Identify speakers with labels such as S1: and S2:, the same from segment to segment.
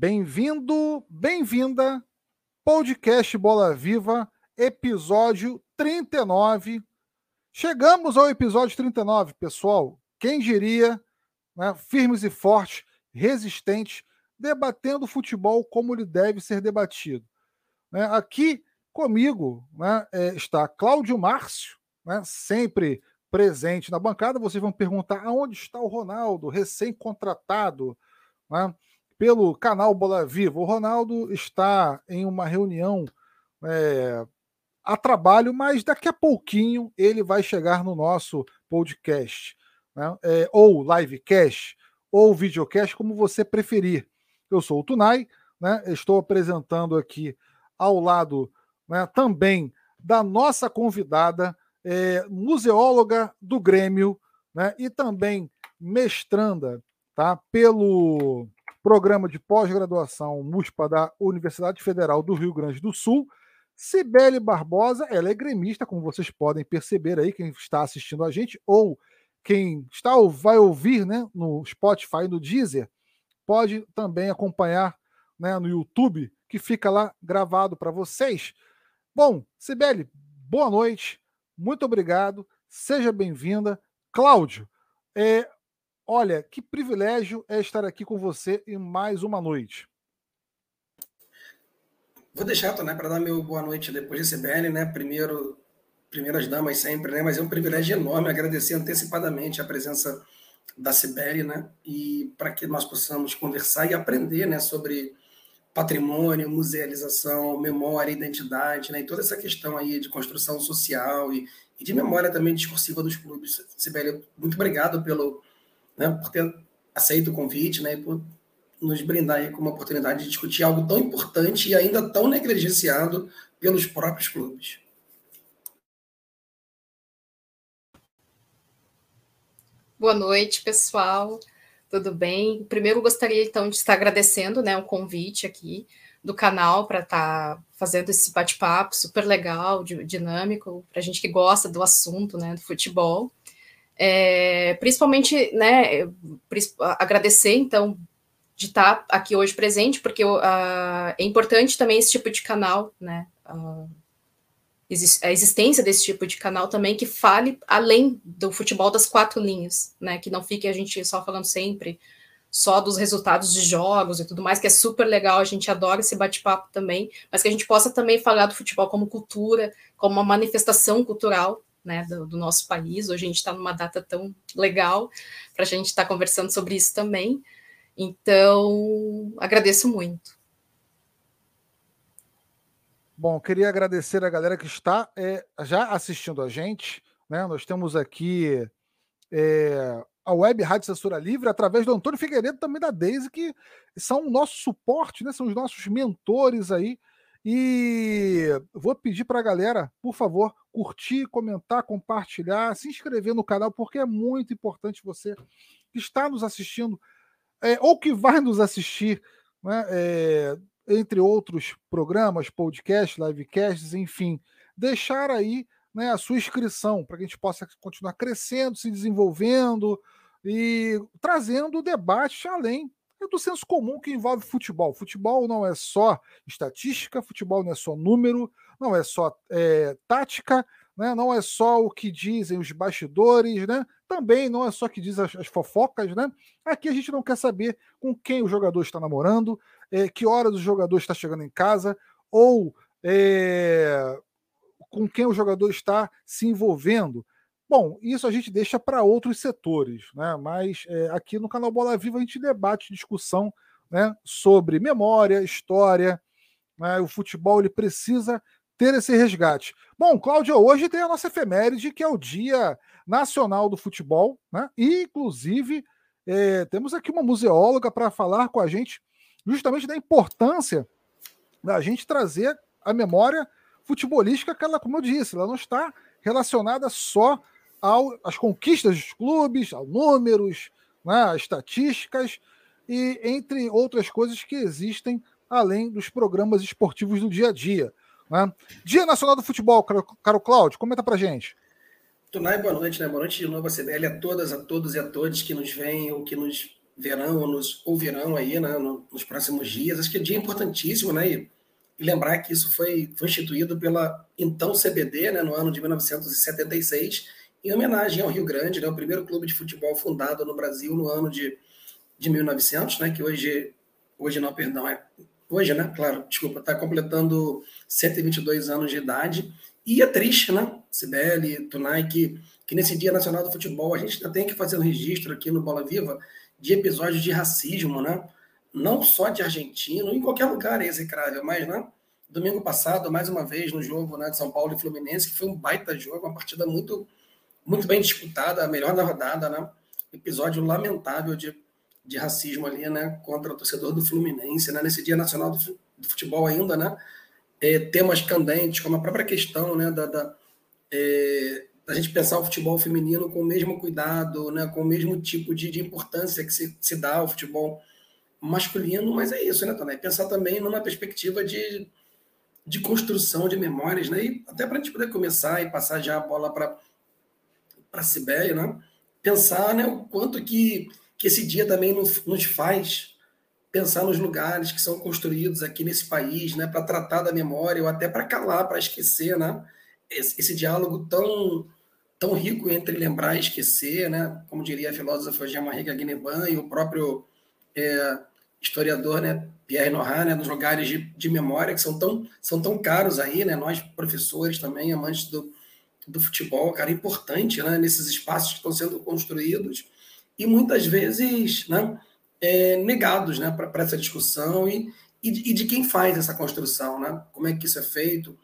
S1: Bem-vindo, bem-vinda, podcast Bola Viva, episódio 39. Chegamos ao episódio 39, pessoal. Quem diria, né, firmes e fortes, resistentes, debatendo futebol como ele deve ser debatido. Né, aqui comigo né, é, está Cláudio Márcio, né, sempre presente na bancada. Vocês vão perguntar aonde está o Ronaldo, recém-contratado. Né? Pelo canal Bola Viva. O Ronaldo está em uma reunião é, a trabalho, mas daqui a pouquinho ele vai chegar no nosso podcast, né? é, ou livecast, ou videocast, como você preferir. Eu sou o Tunai, né? estou apresentando aqui ao lado né, também da nossa convidada, é, museóloga do Grêmio, né, e também mestranda tá, pelo programa de pós-graduação MUSPA da Universidade Federal do Rio Grande do Sul. Cibele Barbosa, ela é gremista, como vocês podem perceber aí, quem está assistindo a gente, ou quem está ou vai ouvir né, no Spotify, no Deezer, pode também acompanhar né, no YouTube, que fica lá gravado para vocês. Bom, Cibele, boa noite, muito obrigado, seja bem-vinda. Cláudio, é, Olha, que privilégio é estar aqui com você em mais uma noite.
S2: Vou deixar, né, para dar meu boa noite depois de CBN, né? Primeiro, primeiras damas sempre, né? Mas é um privilégio enorme agradecer antecipadamente a presença da Sibeli, né? E para que nós possamos conversar e aprender, né, sobre patrimônio, musealização, memória, identidade, né? E toda essa questão aí de construção social e, e de memória também discursiva dos clubes. Sibeli, muito obrigado pelo né, por ter aceito o convite né, e por nos brindar com uma oportunidade de discutir algo tão importante e ainda tão negligenciado pelos próprios clubes.
S3: Boa noite, pessoal. Tudo bem? Primeiro, gostaria então de estar agradecendo né, o convite aqui do canal para estar tá fazendo esse bate-papo super legal, dinâmico, para a gente que gosta do assunto né, do futebol. É, principalmente, né, agradecer, então, de estar aqui hoje presente, porque uh, é importante também esse tipo de canal, né, uh, a existência desse tipo de canal também que fale além do futebol das quatro linhas, né, que não fique a gente só falando sempre só dos resultados de jogos e tudo mais, que é super legal, a gente adora esse bate-papo também, mas que a gente possa também falar do futebol como cultura, como uma manifestação cultural, né, do, do, nosso país. Hoje a gente está numa data tão legal para a gente estar tá conversando sobre isso também. Então, agradeço muito.
S1: Bom, queria agradecer a galera que está é, já assistindo a gente. Né? Nós temos aqui é, a Web Rádio Censura Livre, através do Antônio Figueiredo, também da Deise, que são o nosso suporte, né? são os nossos mentores aí e vou pedir para a galera, por favor, curtir, comentar, compartilhar, se inscrever no canal, porque é muito importante você que está nos assistindo, é, ou que vai nos assistir, né, é, entre outros programas, podcasts, livecasts, enfim, deixar aí né, a sua inscrição para que a gente possa continuar crescendo, se desenvolvendo e trazendo debate além é do senso comum que envolve futebol. Futebol não é só estatística, futebol não é só número, não é só é, tática, né? não é só o que dizem os bastidores, né? também não é só o que dizem as, as, fofocas. Né? Aqui a gente não quer saber com quem o jogador está namorando, é, que horas o jogador está chegando em casa, ou é, com quem o jogador está se envolvendo. Bom, isso a gente deixa para outros setores, né? mas é, aqui no canal Bola Viva a gente debate discussão né, sobre memória, história. Né? O futebol ele precisa ter esse resgate. Bom, Cláudio, hoje tem a nossa efeméride, que é o Dia Nacional do Futebol, né? e inclusive é, temos aqui uma museóloga para falar com a gente justamente da importância da gente trazer a memória futebolística, que ela, como eu disse, ela não está relacionada só ao, às conquistas dos clubes, aos números, né, estatísticas e entre outras coisas que existem além dos programas esportivos do dia a dia. Né? Dia Nacional do Futebol, caro, caro Cláudio, comenta pra gente.
S2: Tunai, boa noite, né? Boa noite de novo a CBL, a todas, a todos e a todos que nos veem ou que nos verão ou nos ouvirão aí né, nos próximos dias. Acho que é dia importantíssimo, né? E lembrar que isso foi, foi instituído pela então CBD, né, no ano de 1976, em homenagem ao Rio Grande, né, o primeiro clube de futebol fundado no Brasil no ano de, de 1900, né, que hoje, hoje não, perdão, é hoje, né, claro, desculpa, está completando 122 anos de idade, e é triste, né, Sibeli, Tunai, que, que nesse Dia Nacional do Futebol a gente ainda tem que fazer um registro aqui no Bola Viva de episódios de racismo, né, não só de argentino, em qualquer lugar é execrável, mas, né, domingo passado, mais uma vez, no jogo né, de São Paulo e Fluminense, que foi um baita jogo, uma partida muito muito bem disputada, a melhor da rodada, né? Episódio lamentável de, de racismo ali, né? Contra o torcedor do Fluminense, né? Nesse Dia Nacional do, Futebol ainda, né? É, temas candentes, como a própria questão, né? Da, da, é, da gente pensar o futebol feminino com o mesmo cuidado, né? Com o mesmo tipo de, de importância que se, se dá ao futebol masculino, mas é isso, né, Tonai? Pensar também numa perspectiva de, de construção de memórias, né? E até para a gente poder começar e passar já a bola para para a Sibéria, né? pensar né, o quanto que, que esse dia também nos, nos faz pensar nos lugares que são construídos aqui nesse país, né, para tratar da memória ou até para calar, para esquecer, né, esse, esse, diálogo tão tão rico entre lembrar e esquecer, né, como diria a filósofa Jean-Marie Gagneban e o próprio é, historiador, né, Pierre Nora, né, nos lugares de, de memória que são tão são tão caros aí, né, nós professores também amantes do do futebol, cara, importante né, nesses espaços que estão sendo construídos e muitas vezes né, é, negados né, para essa discussão e, e, e, de quem faz essa construção, né, como é que isso é feito,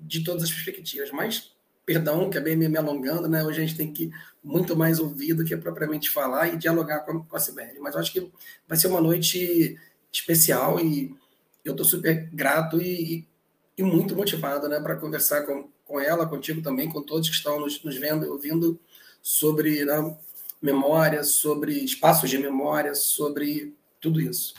S2: de todas as perspectivas. Mas, perdão, que é bem me alongando, né, hoje a gente tem que muito mais ouvir do que propriamente falar e dialogar com a, com a Sibeli. Mas eu acho que vai ser uma noite especial e eu estou super grato e, e muito motivado né, para conversar com, com ela, contigo também, com todos que estão nos, nos vendo e ouvindo sobre né, memória, sobre espaços de memória, sobre tudo isso.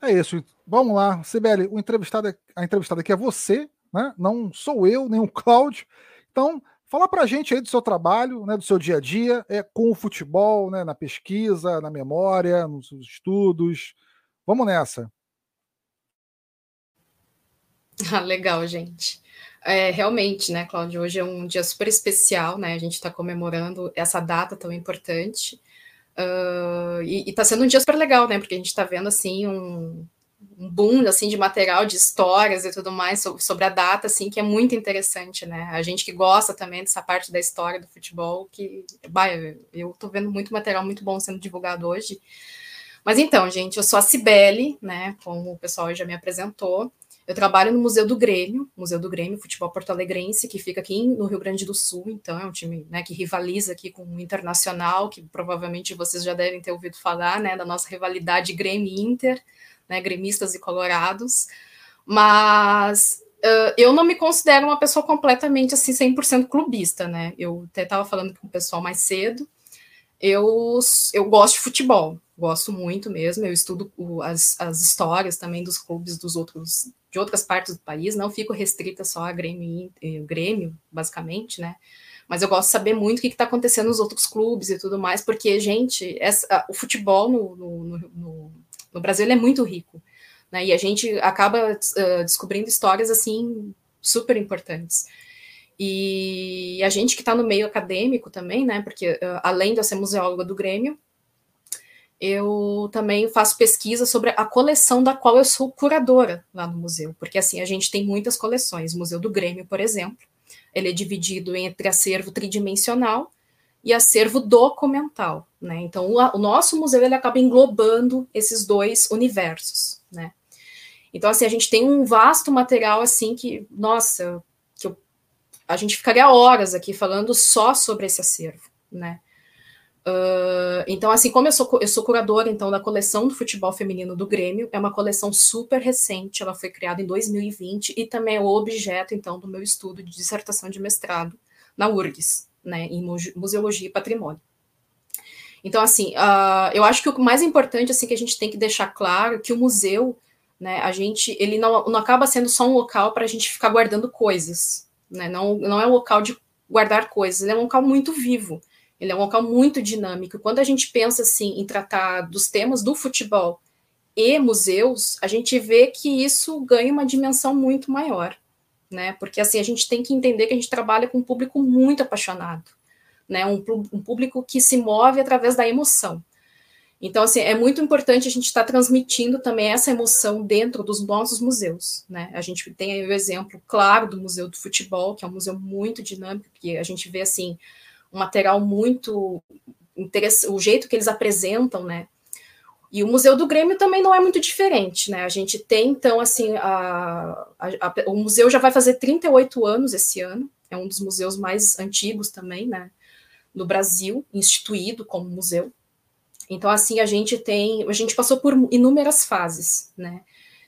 S1: É isso. Vamos lá, Sibeli, o entrevistado, a entrevistada aqui é você, né? Não sou eu, nem o Cláudio. Então, fala para a gente aí do seu trabalho, né, do seu dia a dia, é com o futebol, né, na pesquisa, na memória, nos estudos. Vamos nessa.
S3: Ah, legal, gente. É, realmente, né, Cláudio, hoje é um dia super especial, né? A gente está comemorando essa data tão importante. Uh, e está sendo um dia super legal, né? Porque a gente está vendo assim um, um, boom assim de material, de histórias e tudo mais sobre, sobre, a data, assim, que é muito interessante, né? A gente que gosta também dessa parte da história do futebol, que bah, eu estou vendo muito material muito bom sendo divulgado hoje. Mas então, gente, eu sou a Cibele, né? Como o pessoal já me apresentou. Eu trabalho no Museu do Grêmio, Museu do Grêmio, futebol porto-alegrense, que fica aqui no Rio Grande do Sul, então é um time né, que rivaliza aqui com o Internacional, que provavelmente vocês já devem ter ouvido falar, né, da nossa rivalidade Grêmio-Inter, né, gremistas e colorados, mas uh, eu não me considero uma pessoa completamente assim 100% clubista, né, eu até estava falando com o pessoal mais cedo, eu, eu gosto de futebol, gosto muito mesmo, eu estudo as, as histórias também dos clubes dos outros de outras partes do país, não fico restrita só a Grêmio, eh, Grêmio, basicamente, né? Mas eu gosto de saber muito o que está acontecendo nos outros clubes e tudo mais, porque, gente, essa, o futebol no, no, no, no Brasil é muito rico, né? E a gente acaba uh, descobrindo histórias, assim, super importantes. E a gente que está no meio acadêmico também, né? Porque uh, além de eu ser museóloga do Grêmio, eu também faço pesquisa sobre a coleção da qual eu sou curadora lá no museu, porque assim a gente tem muitas coleções. O Museu do Grêmio, por exemplo, ele é dividido entre acervo tridimensional e acervo documental, né? Então o, o nosso museu ele acaba englobando esses dois universos, né? Então assim a gente tem um vasto material assim que, nossa, que eu, a gente ficaria horas aqui falando só sobre esse acervo, né? Uh, então, assim, como eu sou, eu sou curadora então da coleção do futebol feminino do Grêmio, é uma coleção super recente, ela foi criada em 2020 e também é o objeto então do meu estudo de dissertação de mestrado na URGS, né, em museologia e patrimônio. Então, assim, uh, eu acho que o mais importante assim que a gente tem que deixar claro é que o museu, né, a gente, ele não, não acaba sendo só um local para a gente ficar guardando coisas, né, não, não é um local de guardar coisas, é um local muito vivo Ele é um local muito dinâmico. Quando a gente pensa assim em tratar dos temas do futebol e museus, a gente vê que isso ganha uma dimensão muito maior, né? Porque assim a gente tem que entender que a gente trabalha com um público muito apaixonado, né? Um, um público que se move através da emoção. Então, assim, é muito importante a gente estar tá transmitindo também essa emoção dentro dos nossos museus, né? A gente tem aí o exemplo claro do Museu do Futebol, que é um museu muito dinâmico, que a gente vê, assim, um material muito interessante, o jeito que eles apresentam, né? E o Museu do Grêmio também não é muito diferente, né? A gente tem, então, assim, a, a, a, o museu já vai fazer 38 anos esse ano, é um dos museus mais antigos também, né? No Brasil, instituído como museu. Então, assim, a gente tem, a gente passou por inúmeras fases, né?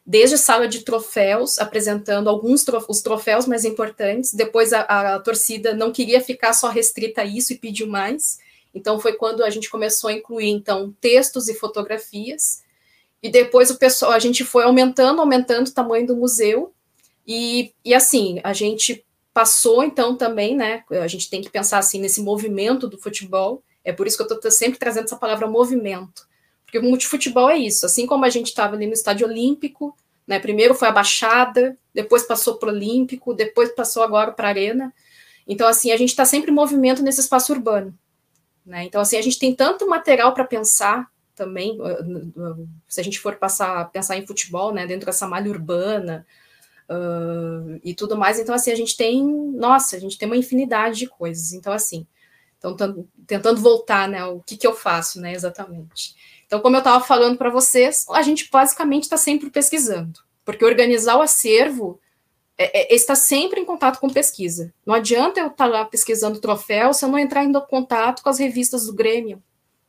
S3: Desde sala de troféus, apresentando alguns trof os troféus mais importantes, depois a, a, torcida não queria ficar só restrita a isso e pediu mais. Então foi quando a gente começou a incluir então textos e fotografias. E depois o pessoal, a gente foi aumentando, aumentando o tamanho do museu. E, e assim, a gente passou então também, né? A gente tem que pensar assim nesse movimento do futebol é por isso que eu estou sempre trazendo essa palavra movimento. Porque o multifutebol é isso. Assim como a gente estava ali no estádio olímpico, né? Primeiro foi a Baixada, depois passou para o Olímpico, depois passou agora para a Arena. Então, assim, a gente está sempre em movimento nesse espaço urbano. Né? Então, assim, a gente tem tanto material para pensar também, uh, se a gente for passar, pensar em futebol, né, dentro dessa malha urbana uh, e tudo mais. Então, assim, a gente tem, nossa, a gente tem uma infinidade de coisas. Então, assim, então, tentando voltar, né? O que, que eu faço, né? Exatamente. Então, como eu estava falando para vocês, a gente basicamente está sempre pesquisando, porque organizar o acervo é, é, está sempre em contato com pesquisa. Não adianta eu estar tá lá pesquisando troféu se eu não entrar em contato com as revistas do Grêmio,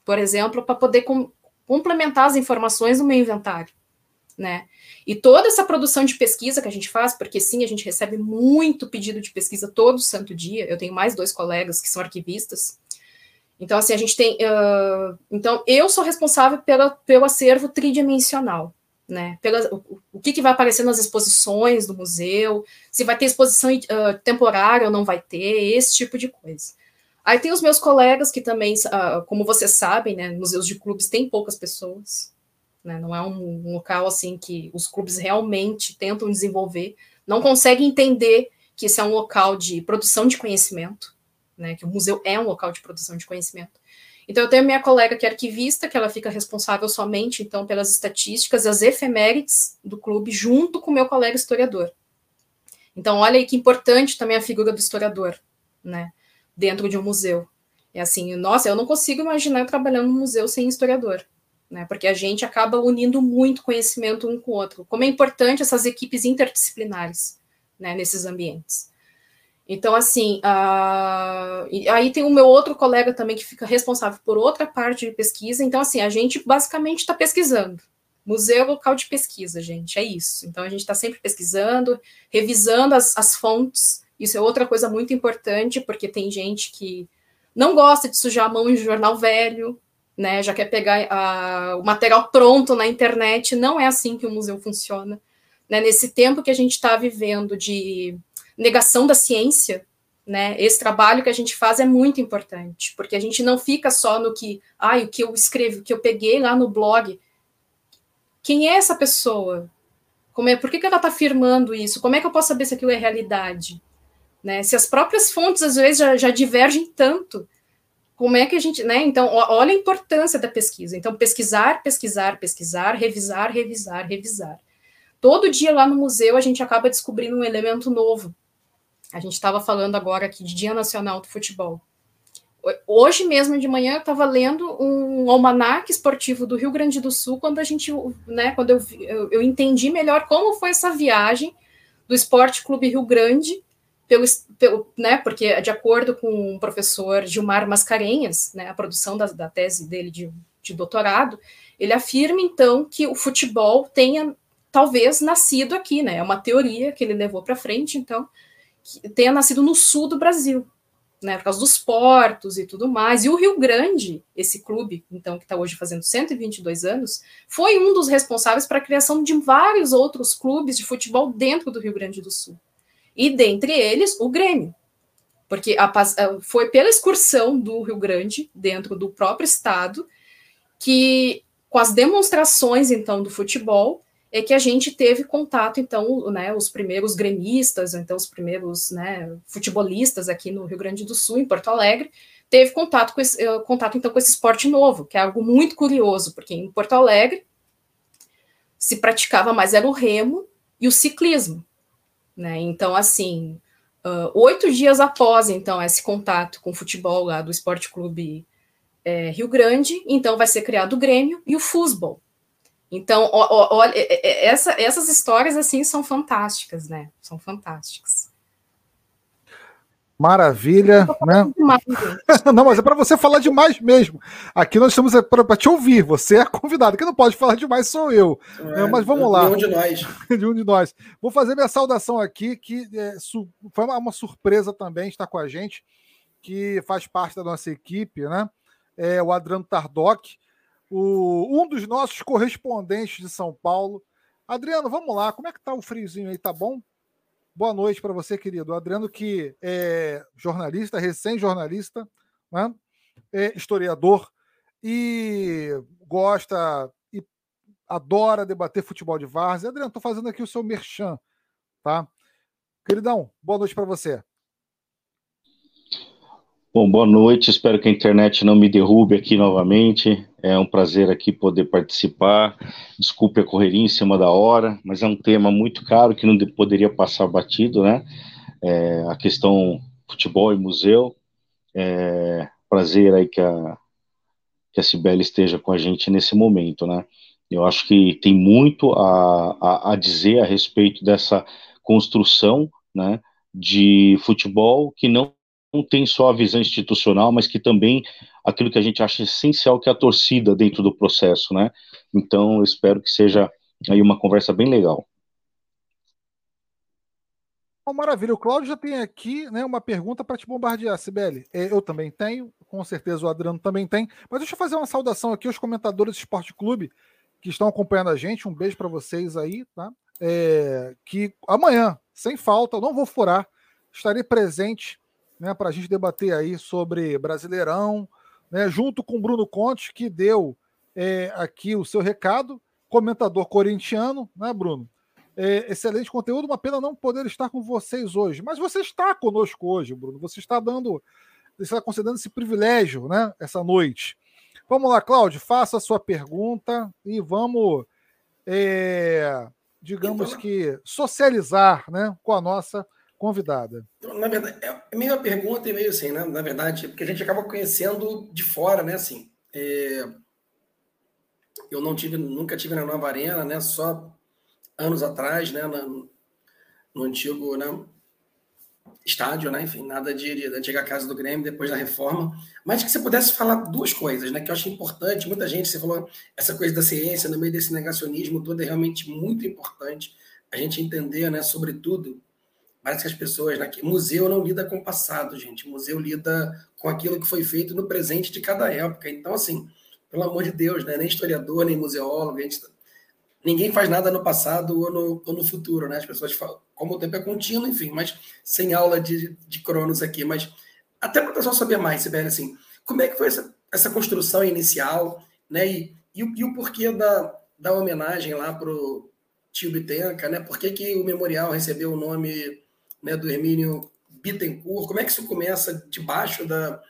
S3: por exemplo, para poder com, complementar as informações do meu inventário, né? E toda essa produção de pesquisa que a gente faz, porque sim, a gente recebe muito pedido de pesquisa todo santo dia. Eu tenho mais dois colegas que são arquivistas. Então, assim, a gente tem. Uh, então, eu sou responsável pela, pelo acervo tridimensional, né? Pela, o, o que, que, vai aparecer nas exposições do museu, se vai ter exposição uh, temporária ou não vai ter, esse tipo de coisa. Aí tem os meus colegas que também, uh, como vocês sabem, né, museus de clubes tem poucas pessoas, né? Não é um, um local assim que os clubes realmente tentam desenvolver, não conseguem entender que esse é um local de produção de conhecimento, né? Que o museu é um local de produção de conhecimento. Então eu tenho minha colega que é arquivista, que ela fica responsável somente então pelas estatísticas, as efemérides do clube, junto com meu colega historiador. Então olha aí que importante também a figura do historiador, né? Dentro de um museu. É assim, nossa, eu não consigo imaginar trabalhando no museu sem historiador né? Porque a gente acaba unindo muito conhecimento um com o outro. Como é importante essas equipes interdisciplinares, né, nesses ambientes. Então, assim, uh, aí tem o meu outro colega também que fica responsável por outra parte de pesquisa. Então, assim, a gente basicamente está pesquisando. Museu local de pesquisa, gente, é isso. Então, a gente está sempre pesquisando, revisando as, as fontes. Isso é outra coisa muito importante, porque tem gente que não gosta de sujar a mão em jornal velho, né? Já quer pegar a, o material pronto na internet. Não é assim que o museu funciona. Né? Nesse tempo que a gente está vivendo de negação da ciência, né? Esse trabalho que a gente faz é muito importante, porque a gente não fica só no que, ah, o que eu escrevo, o que eu peguei lá no blog. Quem é essa pessoa? Como é, por que, que ela está afirmando isso? Como é que eu posso saber se aquilo é realidade? Né? Se as próprias fontes às vezes já, já divergem tanto, como é que a gente, né? Então, olha a importância da pesquisa. Então, pesquisar, pesquisar, pesquisar, revisar, revisar, revisar. Todo dia lá no museu a gente acaba descobrindo um elemento novo. A gente estava falando agora aqui de Dia Nacional do Futebol. Hoje mesmo de manhã eu estava lendo um almanaque esportivo do Rio Grande do Sul quando a gente, né, quando eu, eu, eu entendi melhor como foi essa viagem do Esporte Clube Rio Grande pelo, pelo, né, porque de acordo com o professor Gilmar Mascarenhas, né, a produção da, da tese dele de, de doutorado, ele afirma então que o futebol tenha talvez nascido aqui, né? É uma teoria que ele levou para frente, então, que tenha nascido no sul do Brasil, né? Por causa dos portos e tudo mais. E o Rio Grande, esse clube, então, que está hoje fazendo 122 anos, foi um dos responsáveis para a criação de vários outros clubes de futebol dentro do Rio Grande do Sul e dentre eles o Grêmio. porque a, foi pela excursão do Rio Grande, dentro do próprio estado, que com as demonstrações, então, do futebol, é que a gente teve contato, então, né, os primeiros gremistas, então os primeiros né, futebolistas aqui no Rio Grande do Sul, em Porto Alegre, teve contato, com esse, eh, contato então com esse esporte novo, que é algo muito curioso, porque em Porto Alegre se praticava mais era o remo e o ciclismo, né? Então, assim, uh, oito dias após então esse contato com o futebol lá do Esporte Clube é, Rio Grande, então vai ser criado o Grêmio e o futebol. Então, olha, essa, essas histórias assim são fantásticas, né? São fantásticas.
S1: Maravilha, né? não, mas é para você falar demais mesmo. Aqui nós estamos é para te ouvir. Você é convidado. Quem não pode falar demais sou eu. É, mas vamos lá.
S2: De um de nós.
S1: de um de nós. Vou fazer minha saudação aqui, que é, foi uma, uma, surpresa também estar com a gente, que faz parte da nossa equipe, né? É o Adriano Tardoc o, um dos nossos correspondentes de São Paulo. Adriano, vamos lá, como é que tá o friozinho aí, tá bom? Boa noite para você, querido. Adriano, que é jornalista, recém-jornalista, né? é historiador e gosta e adora debater futebol de várzea. Adriano, estou fazendo aqui o seu merchan, tá? Queridão, boa noite para você.
S4: Bom, boa noite. Espero que a internet não me derrube aqui novamente. É um prazer aqui poder participar. Desculpe a correria em cima da hora, mas é um tema muito caro que não poderia passar batido, né? É, a questão futebol e museu. É, prazer aí que a, que a Cibele esteja com a gente nesse momento, né? Eu acho que tem muito a, a, a dizer a respeito dessa construção, né? De futebol que não não tem só a visão institucional, mas que também aquilo que a gente acha essencial, que é a torcida dentro do processo, né? Então, eu espero que seja aí uma conversa bem legal.
S1: Oh, maravilha, o Cláudio já tem aqui né, uma pergunta para te bombardear, Sibeli. É, eu também tenho, com certeza o Adriano também tem, mas deixa eu fazer uma saudação aqui aos comentadores do Esporte Clube que estão acompanhando a gente. Um beijo para vocês aí, tá? É, que amanhã, sem falta, não vou furar, estarei presente né, para a gente debater aí sobre Brasileirão, né, junto com Bruno Conte, que deu é, aqui o seu recado, comentador corintiano, né, Bruno? É, excelente conteúdo, uma pena não poder estar com vocês hoje. Mas você está conosco hoje, Bruno. Você está dando, você está concedendo esse privilégio, né, essa noite. Vamos lá, Cláudio, faça a sua pergunta e vamos, é, digamos então, que, socializar né, com a nossa convidada?
S2: Na verdade, é meio a pergunta e meio assim, né? Na verdade, porque a gente acaba conhecendo de fora, né? Assim, é... eu não tive, nunca tive na Nova Arena, né? Só anos atrás, né? No, no antigo, né? Estádio, né? Enfim, nada de, de, da antiga casa do Grêmio depois da reforma. Mas que você pudesse falar duas coisas, né? Que eu acho importante. Muita gente, você falou essa coisa da ciência no meio desse negacionismo todo é realmente muito importante a gente entender, né? Sobretudo Parece que as pessoas, né? museu não lida com o passado, gente. museu lida com aquilo que foi feito no presente de cada época. Então, assim, pelo amor de Deus, né? Nem historiador, nem museólogo, gente, ninguém faz nada no passado ou no, ou no futuro, né? As pessoas falam, como o tempo é contínuo, enfim, mas sem aula de, de cronos aqui. Mas até para o pessoal saber mais, Sibeli, assim, como é que foi essa, essa construção inicial, né? E, e, e o porquê da, da homenagem lá para o tio Bitenca, né? Por que, que o memorial recebeu o nome né, do Hermínio Bittencourt. Como é que isso começa debaixo da,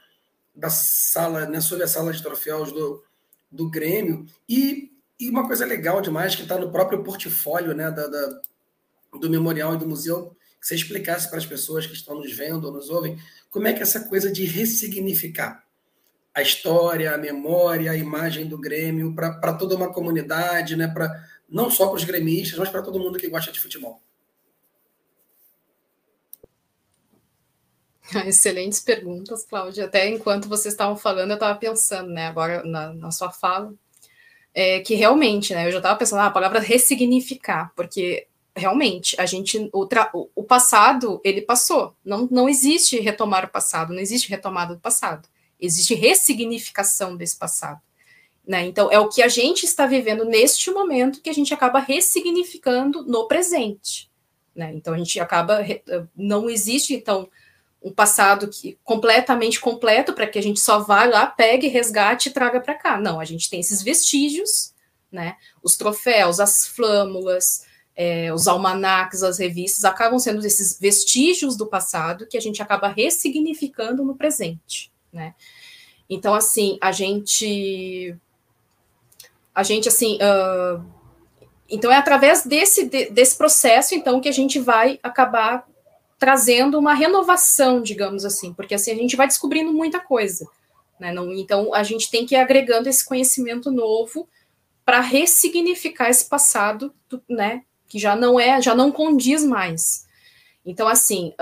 S2: da sala, né, sobre a sala de troféus do, do Grêmio? E, e uma coisa legal demais que está no próprio portfólio né, da, da, do memorial e do museu, que você explicasse para as pessoas que estão nos vendo ou nos ouvem, como é que essa coisa de ressignificar a história, a memória, a imagem do Grêmio para toda uma comunidade, né, pra, não só para os gremistas, mas para todo mundo que gosta de futebol.
S3: Excelentes perguntas, Cláudia. Até enquanto vocês estavam falando, eu estava pensando, né, agora na, na sua fala, é, que realmente, né, eu já estava pensando, ah, palavra ressignificar, porque realmente a gente, o, o passado, ele passou. Não, não existe retomar o passado, não existe retomada do passado. Existe ressignificação desse passado. Né? Então, é o que a gente está vivendo neste momento que a gente acaba ressignificando no presente. Né? Então, a gente acaba. Não existe, então, um passado que completamente completo para que a gente só vá lá, pegue, resgate e traga para cá. Não, a gente tem esses vestígios, né? Os troféus, as flâmulas, é, os almanacs, as revistas, acabam sendo esses vestígios do passado que a gente acaba ressignificando no presente, né? Então, assim, a gente. A gente, assim. Uh, então, é através desse, de, desse processo, então, que a gente vai acabar trazendo uma renovação, digamos assim, porque assim a gente vai descobrindo muita coisa. Né? Não, então, a gente tem que ir agregando esse conhecimento novo para ressignificar esse passado, né, que já não é, já não condiz mais. Então, assim,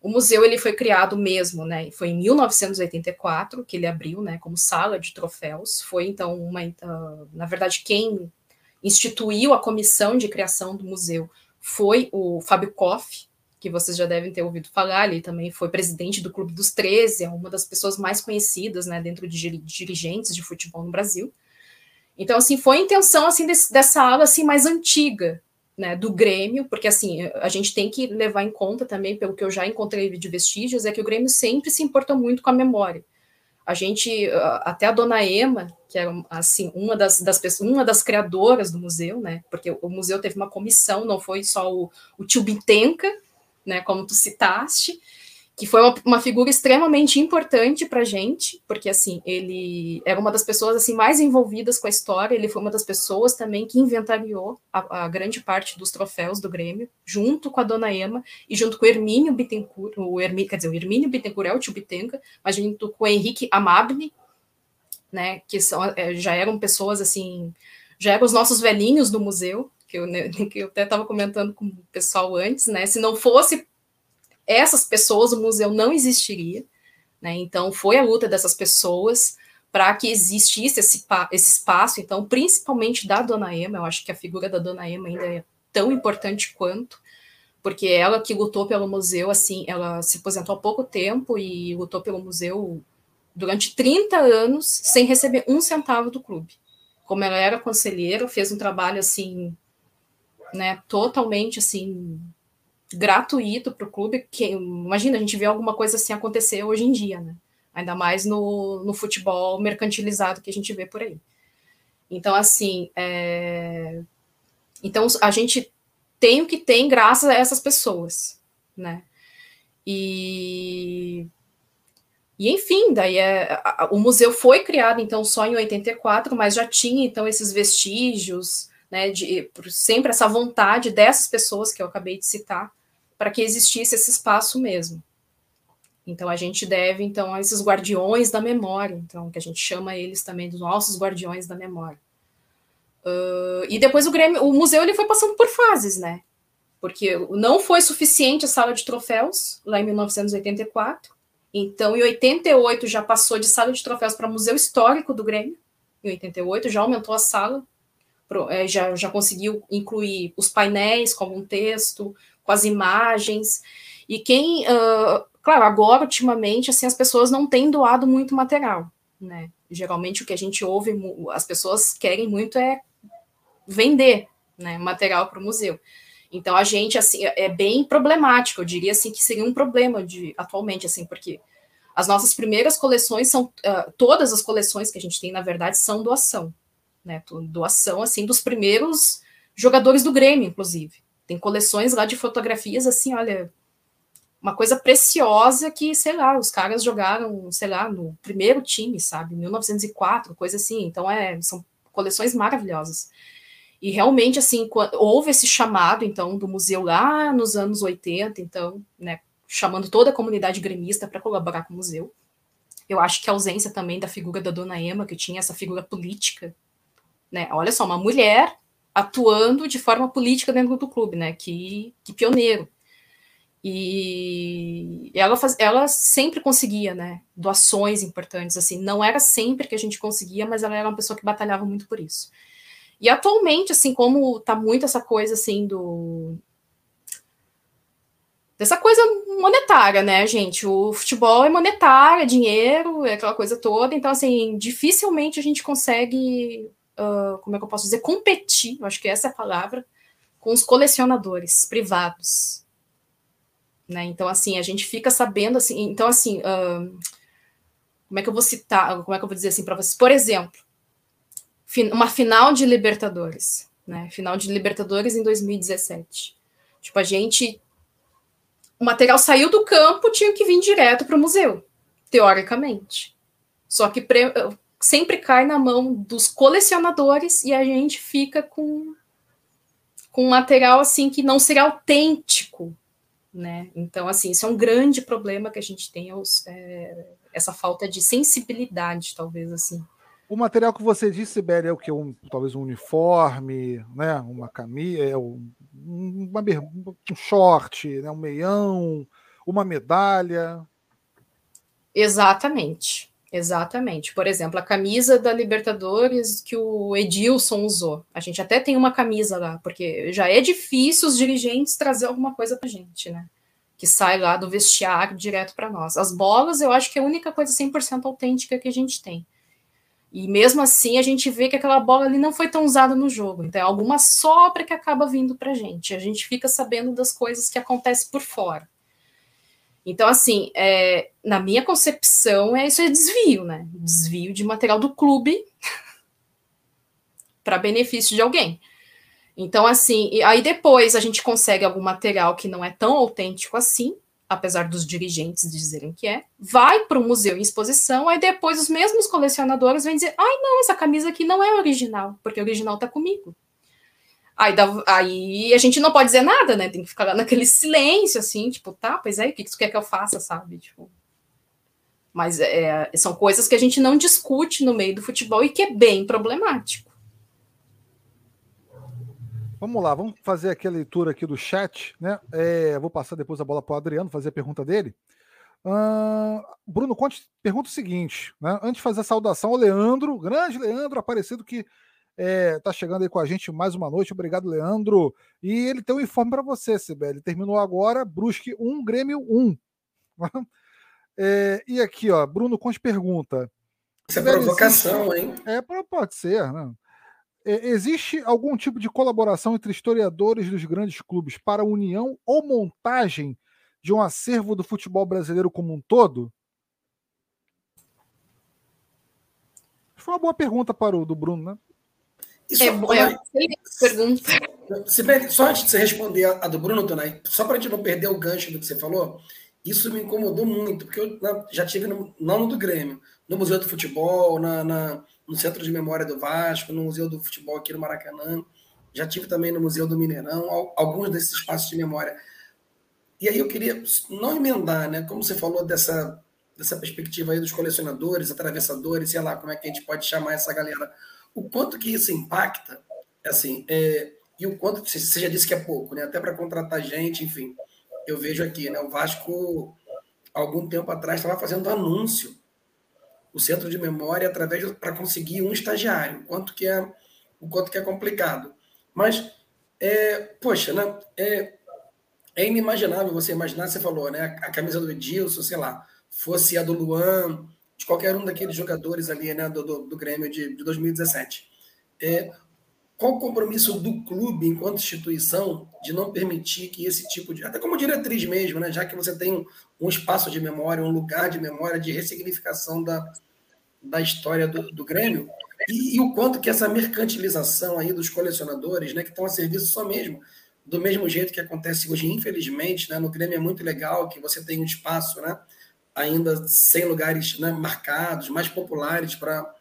S3: o museu ele foi criado mesmo, né? Foi em 1984 que ele abriu, né? Como sala de troféus. Foi então uma, uh, na verdade, quem instituiu a comissão de criação do museu foi o Fábio Koff, que vocês já devem ter ouvido falar. Ele também foi presidente do Clube dos 13, é uma das pessoas mais conhecidas, né? Dentro de dirigentes de futebol no Brasil. Então, assim, foi a intenção assim desse, dessa aula assim mais antiga, né, do Grêmio, porque assim, a gente tem que levar em conta também, pelo que eu já encontrei de vestígios, é que o Grêmio sempre se importou muito com a memória. A gente, até a dona Ema, que era assim, uma das, das pessoas, uma das criadoras do museu, né? Porque o museu teve uma comissão, não foi só o, o tio Bitenca, né, como tu citaste, que foi uma, uma figura extremamente importante para gente, porque assim ele era uma das pessoas assim mais envolvidas com a história. Ele foi uma das pessoas também que inventariou a, a grande parte dos troféus do Grêmio, junto com a Dona Ema e junto com o Hermínio Bittencourt, o Hermínio, quer dizer, o Hermínio Bittencourt é o tio Bitenca, mas junto com o Henrique Amabile, né, que são, é, já eram pessoas assim, já eram os nossos velhinhos do museu, que eu, né, que eu até estava comentando com o pessoal antes, né? Se não fosse essas pessoas, o museu não existiria. Né? Então, foi a luta dessas pessoas para que existisse esse, esse espaço, então, principalmente da Dona Ema, eu acho que a figura da Dona Ema ainda é tão importante quanto, porque ela que lutou pelo museu, assim, ela se aposentou há pouco tempo e lutou pelo museu durante 30 anos sem receber um centavo do clube. Como ela era conselheira, fez um trabalho, assim, né, totalmente, assim, gratuito para o clube. Que, imagina, a gente vê alguma coisa assim acontecer hoje em dia, né? Ainda mais no, no futebol mercantilizado que a gente vê por aí. Então, assim, é... então a gente tem o que tem graças a essas pessoas, né? E, e enfim, daí é, o museu foi criado então só em 84, mas já tinha então esses vestígios, né? De sempre essa vontade dessas pessoas que eu acabei de citar para que existisse esse espaço mesmo. Então a gente deve então a esses guardiões da memória, então que a gente chama eles também dos nossos guardiões da memória. Uh, e depois o Grêmio, o museu ele foi passando por fases, né? Porque não foi suficiente a sala de troféus lá em 1984. Então, em 88 já passou de sala de troféus para museu histórico do Grêmio. Em 88 já aumentou a sala, é, já, já conseguiu incluir os painéis como um texto, com as imagens. E quem, uh, claro, agora, ultimamente, assim, as pessoas não têm doado muito material, né? Geralmente o que a gente ouve, as pessoas querem muito é vender né, material para o museu. Então a gente assim é bem problemático, eu diria assim que seria um problema de atualmente assim, porque as nossas primeiras coleções são uh, todas as coleções que a gente tem na verdade são doação, né? Doação assim dos primeiros jogadores do Grêmio, inclusive. Tem coleções lá de fotografias assim, olha, uma coisa preciosa que, sei lá, os caras jogaram, sei lá, no primeiro time, sabe, 1904, coisa assim. Então é, são coleções maravilhosas. E realmente assim, houve esse chamado então do museu lá nos anos 80, então, né, chamando toda a comunidade gremista para colaborar com o museu. Eu acho que a ausência também da figura da dona Emma, que tinha essa figura política, né? Olha só, uma mulher atuando de forma política dentro do clube, né? Que, que pioneiro. E ela, faz, ela sempre conseguia, né? Doações importantes, assim. Não era sempre que a gente conseguia, mas ela era uma pessoa que batalhava muito por isso. E atualmente, assim, como tá muito essa coisa, assim, do... Dessa coisa monetária, né, gente? O futebol é monetário, é dinheiro, é aquela coisa toda. Então, assim, dificilmente a gente consegue uh, como é que eu posso dizer, competir, eu acho que essa é a palavra, com os colecionadores privados. né? Então, assim, a gente fica sabendo, assim, então, assim, uh, como é que eu vou citar, como é que eu vou dizer assim para vocês? Por exemplo, uma final de Libertadores, né? Final de Libertadores em 2017. Tipo, a gente. O material saiu do campo, tinha que vir direto para o museu, teoricamente. Só que. Sempre cai na mão dos colecionadores e a gente fica com com material assim que não seria autêntico, né? Então, assim, isso é um grande problema que a gente tem, os, é, essa falta de sensibilidade, talvez assim.
S1: O material que você disse, Sibeli, é o que? Um, talvez um uniforme, né? uma camisa, é um, uma, um short, né? um meião, uma medalha.
S3: Exatamente, exatamente. Por exemplo, a camisa da Libertadores que o Edilson usou. A gente até tem uma camisa lá, porque já é difícil os dirigentes trazer alguma coisa para gente, né? Que sai lá do vestiário direto para nós. As bolas, eu acho que é a única coisa 100% autêntica que a gente tem. E mesmo assim, a gente vê que aquela bola ali não foi tão usada no jogo. Então, é alguma sobra que acaba vindo para a gente. A gente fica sabendo das coisas que acontecem por fora. Então, assim, é, na minha concepção, é isso é desvio, né? Desvio de material do clube para benefício de alguém. Então, assim, aí depois a gente consegue algum material que não é tão autêntico assim, apesar dos dirigentes dizerem que é, vai para o museu em exposição, aí depois os mesmos colecionadores vêm dizer: ai, não, essa camisa aqui não é original, porque o original está comigo. Aí, dá, aí a gente não pode dizer nada, né? Tem que ficar naquele silêncio, assim, tipo, tá, pois é, o que tu quer que eu faça, sabe? Tipo, mas é, são coisas que a gente não discute no meio do futebol e que é bem problemático.
S1: Vamos lá, vamos fazer aqui a leitura aqui do chat, né? É, vou passar depois a bola para o Adriano fazer a pergunta dele. Uh, Bruno Conte pergunta o seguinte, né? Antes de fazer a saudação ao Leandro, grande Leandro Aparecido que está é, tá chegando aí com a gente mais uma noite. Obrigado, Leandro. E ele tem um informe para você, Sibeli. Terminou agora, Brusque 1, Grêmio 1. É, e aqui, ó, Bruno Conte pergunta.
S2: Isso é provocação, hein?
S1: É, pode ser, né? É, existe algum tipo de colaboração entre historiadores dos grandes clubes para a união ou montagem de um acervo do futebol brasileiro como um todo? Foi uma boa pergunta para o do Bruno, né?
S3: Isso, é, é pergunta.
S2: Se bem, só antes de você responder a, a do Bruno, Tonai, só para a gente não perder o gancho do que você falou, isso me incomodou muito, porque eu na, já tive, no, não no do Grêmio, no Museu do Futebol, na, na no Centro de Memória do Vasco, no Museu do Futebol aqui no Maracanã, já tive também no Museu do Mineirão, alguns desses espaços de memória. E aí eu queria não emendar, né? Como você falou dessa, dessa perspectiva aí dos colecionadores, atravessadores, sei lá como é que a gente pode chamar essa galera. O quanto que isso impacta, assim, é, e o quanto, você já disse que é pouco, né? Até para contratar gente, enfim. Eu vejo aqui, né? O Vasco, algum tempo atrás, estava fazendo anúncio o centro de memória através para conseguir um estagiário, quanto que é o quanto que é complicado. Mas é, poxa, né, é, é inimaginável você imaginar, você falou, né, a camisa do Edilson, sei lá, fosse a do Luan, de qualquer um daqueles jogadores ali, né, do, do, do Grêmio de, de 2017. É, qual o compromisso do clube, enquanto instituição, de não permitir que esse tipo de. Até como diretriz mesmo, né? já que você tem um, um espaço de memória, um lugar de memória, de ressignificação da, da história do, do Grêmio, e, e, o quanto que essa mercantilização aí dos colecionadores, né, que estão a serviço só mesmo, do mesmo jeito que acontece hoje, infelizmente, né, no Grêmio é muito legal que você tem um espaço, né, ainda sem lugares né, marcados, mais populares para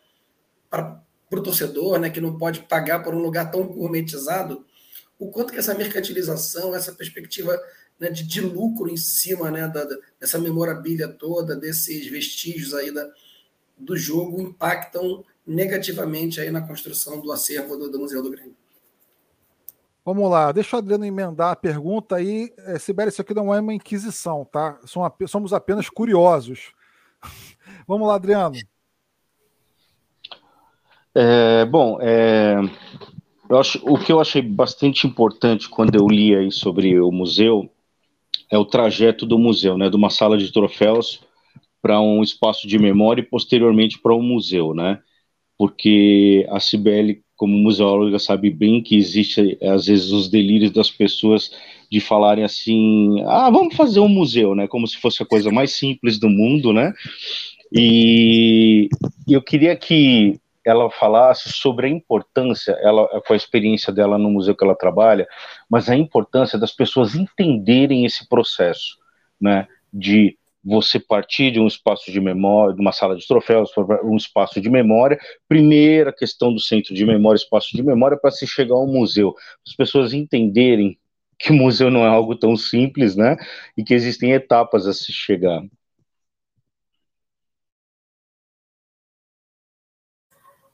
S2: o torcedor, né, que não pode pagar por um lugar tão gourmetizado, o quanto que essa mercantilização, essa perspectiva né, de, de, lucro em cima né, da, dessa memorabilia toda, desses vestígios aí da, do jogo impactam negativamente aí na construção do acervo do, do Museu do Grêmio.
S1: Vamos lá, deixa o Adriano emendar a pergunta aí. É, Sibeli, isso aqui não é uma inquisição, tá? Somos apenas curiosos. Vamos lá, Adriano.
S4: É, bom, é, eu acho, o que eu achei bastante importante quando eu li aí sobre o museu é o trajeto do museu, né, de uma sala de troféus para um espaço de memória e posteriormente para um museu, né? Porque a Cibele como museóloga sabe bem que existe às vezes os delírios das pessoas de falarem assim, ah, vamos fazer um museu, né? Como se fosse a coisa mais simples do mundo, né? E eu queria que ela falasse sobre a importância, ela com a experiência dela no museu que ela trabalha, mas a importância das pessoas entenderem esse processo, né? De você partir de um espaço de memória, de uma sala de troféus, um espaço de memória, primeira questão do centro de memória, espaço de memória, para se chegar ao museu. As pessoas entenderem que museu não é algo tão simples, né? E que existem etapas a se chegar.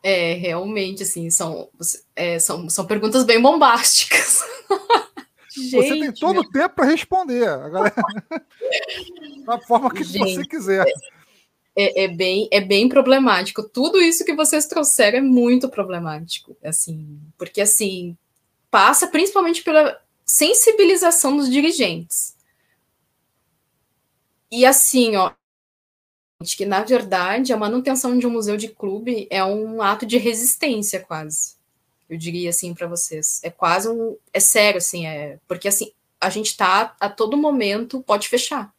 S3: É, realmente, assim, são, é, são, são perguntas bem bombásticas.
S1: Gente, você tem todo o tempo para responder. Galera... da forma que Gente, você quiser.
S3: É, é, bem, é bem problemático. Tudo isso que vocês trouxeram é muito problemático, assim, porque assim passa principalmente pela sensibilização dos dirigentes. E assim, ó, que na verdade a manutenção de um museu de clube é um ato de resistência quase. Eu diria assim para vocês, é quase um é sério assim, é porque assim, a gente tá a todo momento pode fechar.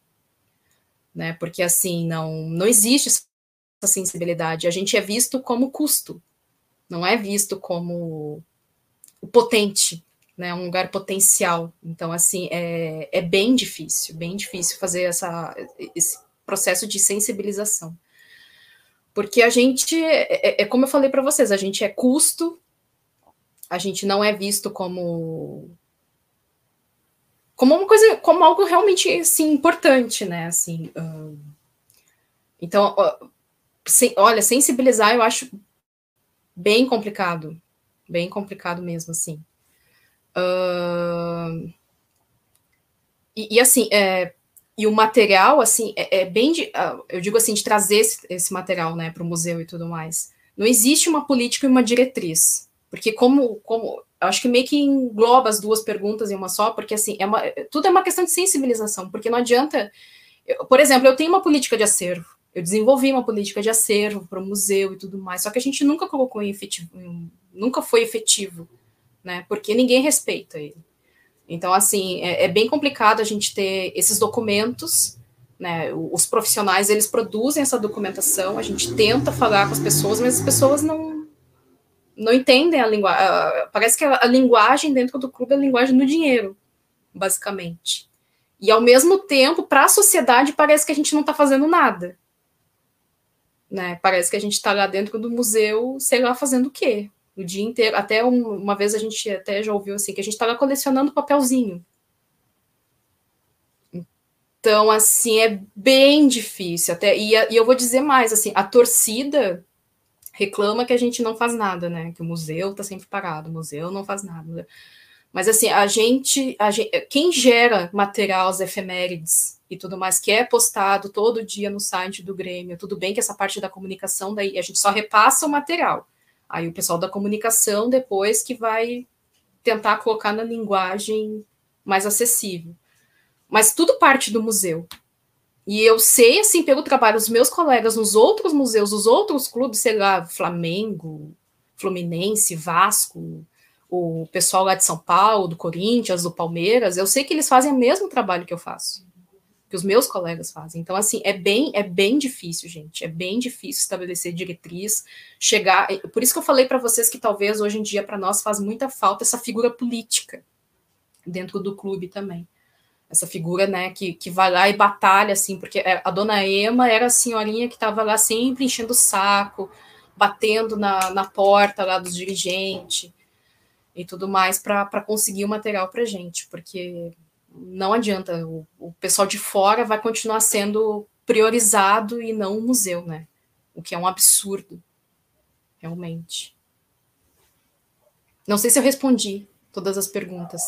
S3: Né? Porque assim, não não existe essa sensibilidade. A gente é visto como custo. Não é visto como o potente, né, um lugar potencial. Então, assim, é, é bem difícil, bem difícil fazer essa, esse processo de sensibilização. Porque a gente, é, é, é como eu falei para vocês, a gente é custo, a gente não é visto como como uma coisa, como algo realmente assim, importante, né? Assim, então, uh, olha, sensibilizar eu acho bem complicado, bem complicado mesmo, assim. Uh, e, e, assim, é, e o material, assim, é, é bem de, uh, eu digo assim, de trazer esse, esse material, né, para o museu e tudo mais. Não existe uma política e uma diretriz, porque como, como, acho que meio que engloba as duas perguntas em uma só, porque assim, é uma, tudo é uma questão de sensibilização, porque não adianta, eu, por exemplo, eu tenho uma política de acervo, eu desenvolvi uma política de acervo para o museu e tudo mais, só que a gente nunca colocou em efetivo, nunca foi efetivo né? Porque ninguém respeita ele. Então, assim, é, é bem complicado a gente ter esses documentos, né? Os profissionais, eles produzem essa documentação, a gente tenta falar com as pessoas, mas as pessoas não, não entendem a linguagem. Parece que a, linguagem dentro do clube é a linguagem do dinheiro, basicamente. E, ao mesmo tempo, para a sociedade, parece que a gente não está fazendo nada. Né? Parece que a gente está lá dentro do museu, sei lá, fazendo o quê? o dia inteiro. Até um, uma vez a gente até já ouviu assim, que a gente estava colecionando papelzinho. Então, assim, é bem difícil. Até, e, e eu vou dizer mais, assim, a torcida reclama que a gente não faz nada, né? Que o museu está sempre parado, o museu não faz nada. Mas assim, a gente, a gente, quem gera material, as efemérides e tudo mais, que é postado todo dia no site do Grêmio, tudo bem que essa parte da comunicação daí a gente só repassa o material. Aí o pessoal da comunicação depois que vai tentar colocar na linguagem mais acessível. Mas tudo parte do museu. E eu sei, assim, pelo trabalho dos meus colegas nos outros museus, os outros clubes, sei lá, Flamengo, Fluminense, Vasco, o pessoal lá de São Paulo, do Corinthians, do Palmeiras, eu sei que eles fazem o mesmo trabalho que eu faço que os meus colegas fazem. Então, assim, é bem, é bem difícil, gente. É bem difícil estabelecer diretriz, chegar. Por isso que eu falei para vocês que talvez hoje em dia para nós faz muita falta essa figura política dentro do clube também. Essa figura, né, que, que vai lá e batalha, assim, porque é, a dona Ema era a senhorinha que estava lá sempre enchendo o saco, batendo na, na porta lá dos dirigentes e tudo mais para conseguir o material para gente, porque não adianta, o, o pessoal de fora vai continuar sendo priorizado e não o museu, né? O que é um absurdo, realmente. Não sei se eu respondi todas as perguntas.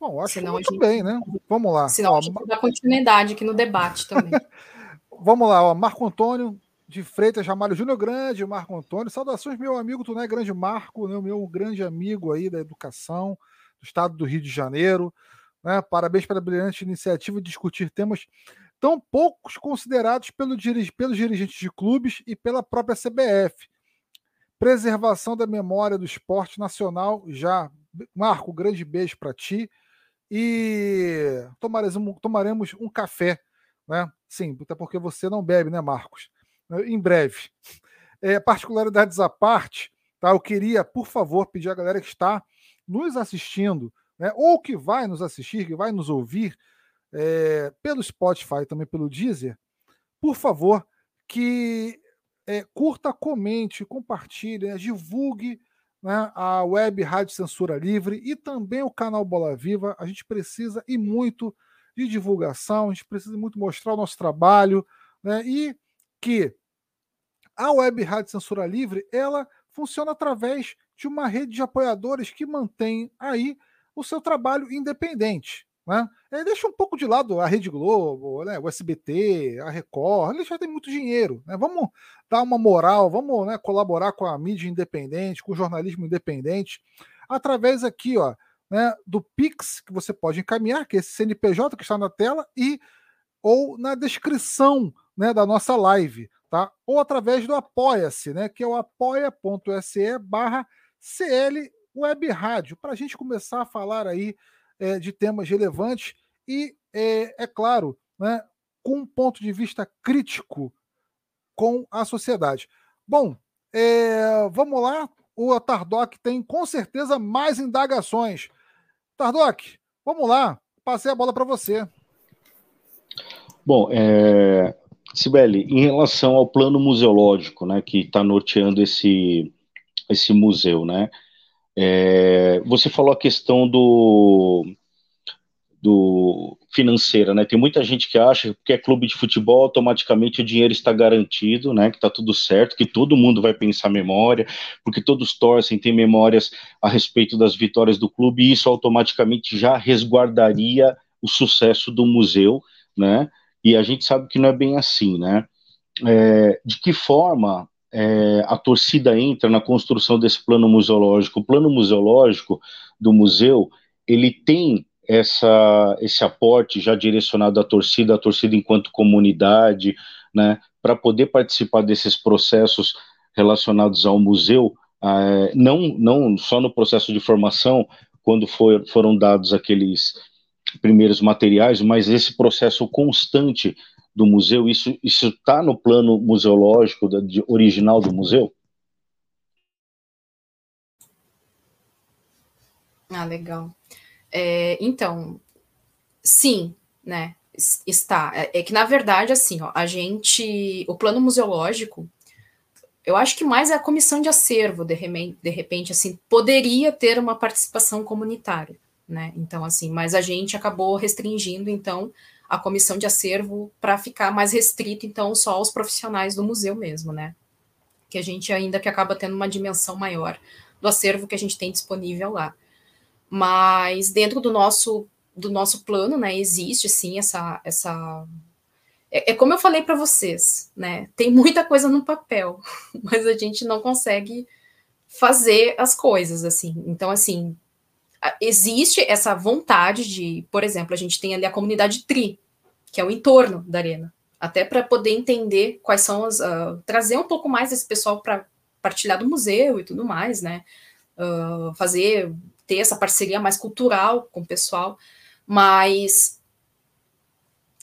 S1: Bom, acho Senão muito gente, bem, né? Vamos lá.
S3: Senão ó, a gente dá continuidade aqui no debate também.
S1: Vamos lá, ó. Marco Antônio de Freitas Ramalho Júnior Grande, Marco Antônio. Saudações, meu amigo, tu não é grande Marco, né? meu grande amigo aí da educação do estado do Rio de Janeiro. Né? Parabéns pela brilhante iniciativa de discutir temas tão poucos considerados pelo, pelos dirigentes de clubes e pela própria CBF. preservação da memória do esporte nacional, já. Marco, grande beijo para ti. E tomaremos um, tomaremos um café, né? Sim, até porque você não bebe, né, Marcos? Em breve. É, particularidades à parte, tá? Eu queria, por favor, pedir à galera que está nos assistindo, né, ou que vai nos assistir, que vai nos ouvir é, pelo Spotify, também pelo Deezer, por favor, que é, curta, comente, compartilhe, né, divulgue né, a web Rádio Censura Livre e também o canal Bola Viva. A gente precisa e muito de divulgação, a gente precisa muito mostrar o nosso trabalho né, e que a web Rádio Censura Livre ela funciona através de uma rede de apoiadores que mantém aí o seu trabalho independente. Né? Ele deixa um pouco de lado a Rede Globo, né, o SBT, a Record, ele já tem muito dinheiro. Né? Vamos dar uma moral, vamos né, colaborar com a mídia independente, com o jornalismo independente, através aqui ó, né, do Pix, que você pode encaminhar, que é esse CNPJ que está na tela, e ou na descrição né, da nossa live, tá? Ou através do Apoia-se, né, que é o apoia.se barra CL Web Rádio, para a gente começar a falar aí é, de temas relevantes e, é, é claro, né, com um ponto de vista crítico com a sociedade. Bom, é, vamos lá. O Tardoc tem com certeza mais indagações. Tardoc, vamos lá. Passei a bola para você.
S4: Bom, é, Sibeli, em relação ao plano museológico, né, que está norteando esse, esse museu, né, é, você falou a questão do, do financeira, né? Tem muita gente que acha que porque é clube de futebol automaticamente o dinheiro está garantido, né? Que está tudo certo, que todo mundo vai pensar memória, porque todos torcem, têm memórias a respeito das vitórias do clube e isso automaticamente já resguardaria o sucesso do museu, né? E a gente sabe que não é bem assim, né? É, de que forma é, a torcida entra na construção desse plano museológico. O plano museológico do museu, ele tem essa, esse aporte já direcionado à torcida, à torcida enquanto comunidade, né, para poder participar desses processos relacionados ao museu, é, não, não só no processo de formação, quando for, foram dados aqueles primeiros materiais, mas esse processo constante do museu, isso está no plano museológico da, de, original do museu?
S3: Ah, legal. É, então, sim, né? Está. É, é, que, na verdade, assim, ó, a gente. O plano museológico, eu acho que mais é a comissão de acervo, de de repente, assim, poderia ter uma participação comunitária, né? Então, assim, mas a gente acabou restringindo, então, a comissão de acervo para ficar mais restrito, então, só aos profissionais do museu mesmo, né? Que a gente ainda que acaba tendo uma dimensão maior do acervo que a gente tem disponível lá. Mas dentro do nosso do nosso plano, né, existe sim essa essa é, é como eu falei para vocês, né? Tem muita coisa no papel, mas a gente não consegue fazer as coisas assim. Então assim, existe essa vontade de, por exemplo, a gente tem ali a comunidade TRI, que é o entorno da arena, até para poder entender quais são as. Uh, trazer um pouco mais esse pessoal para partilhar do museu e tudo mais, né? Uh, fazer, ter essa parceria mais cultural com o pessoal, mas.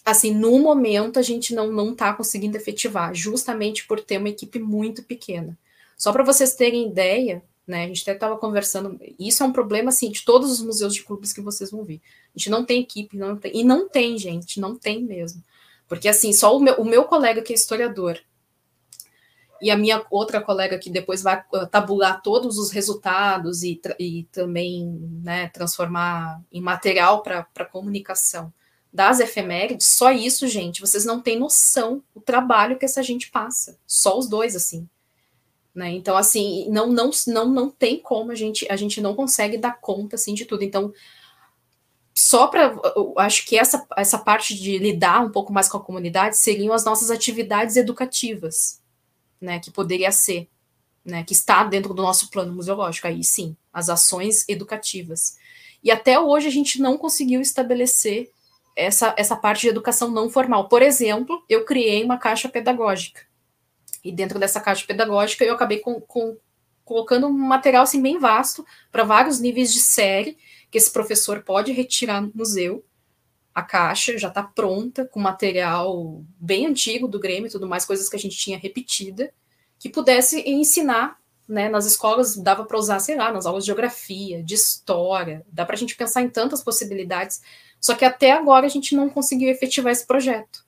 S3: Assim, no momento a gente não não está conseguindo efetivar, justamente por ter uma equipe muito pequena. Só para vocês terem ideia, né? A gente até estava conversando. Isso é um problema assim de todos os museus de clubes que vocês vão ver. A gente não tem equipe, não tem, e não tem, gente, não tem mesmo. Porque assim, só o meu, o meu colega que é historiador e a minha outra colega que depois vai uh, tabular todos os resultados e, e também né, transformar em material para comunicação das efemérides, só isso, gente, vocês não têm noção o trabalho que essa gente passa. Só os dois, assim. Né? Então, assim, não, não, não, não tem como a gente, a gente não consegue dar conta assim, de tudo. Então, só para. Acho que essa, essa parte de lidar um pouco mais com a comunidade seriam as nossas atividades educativas, né? Que poderia ser, né? Que está dentro do nosso plano museológico. Aí sim, as ações educativas. E até hoje a gente não conseguiu estabelecer essa, essa parte de educação não formal. Por exemplo, eu criei uma caixa pedagógica e dentro dessa caixa pedagógica eu acabei com, com colocando um material assim bem vasto para vários níveis de série que esse professor pode retirar no museu. A caixa já está pronta com material bem antigo do Grêmio e tudo mais, coisas que a gente tinha repetida, que pudesse ensinar né, nas escolas dava para usar, sei lá, nas aulas de geografia, de história, dá para a gente pensar em tantas possibilidades. Só que até agora a gente não conseguiu efetivar esse projeto,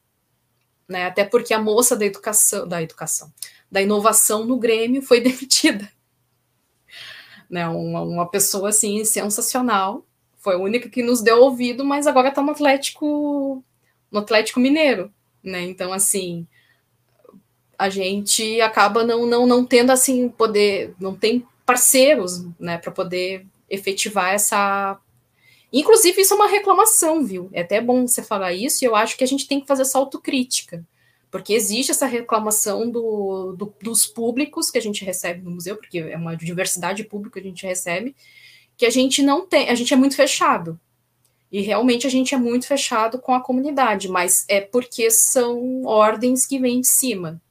S3: né? Até porque a moça da educação, da educação, da inovação no Grêmio foi demitida, né? Uma, uma pessoa assim sensacional, foi a única que nos deu ouvido, mas agora está no Atlético, no Atlético Mineiro, né? Então assim a gente acaba não, não, não tendo assim poder, não tem parceiros, né, para poder efetivar essa. Inclusive, isso é uma reclamação, viu? É até bom você falar isso, e eu acho que a gente tem que fazer essa autocrítica, porque existe essa reclamação do, do, dos públicos que a gente recebe no museu, porque é uma diversidade pública que a gente recebe, que a gente não tem, a gente é muito fechado. E realmente a gente é muito fechado com a comunidade, mas é porque são ordens que vêm de cima.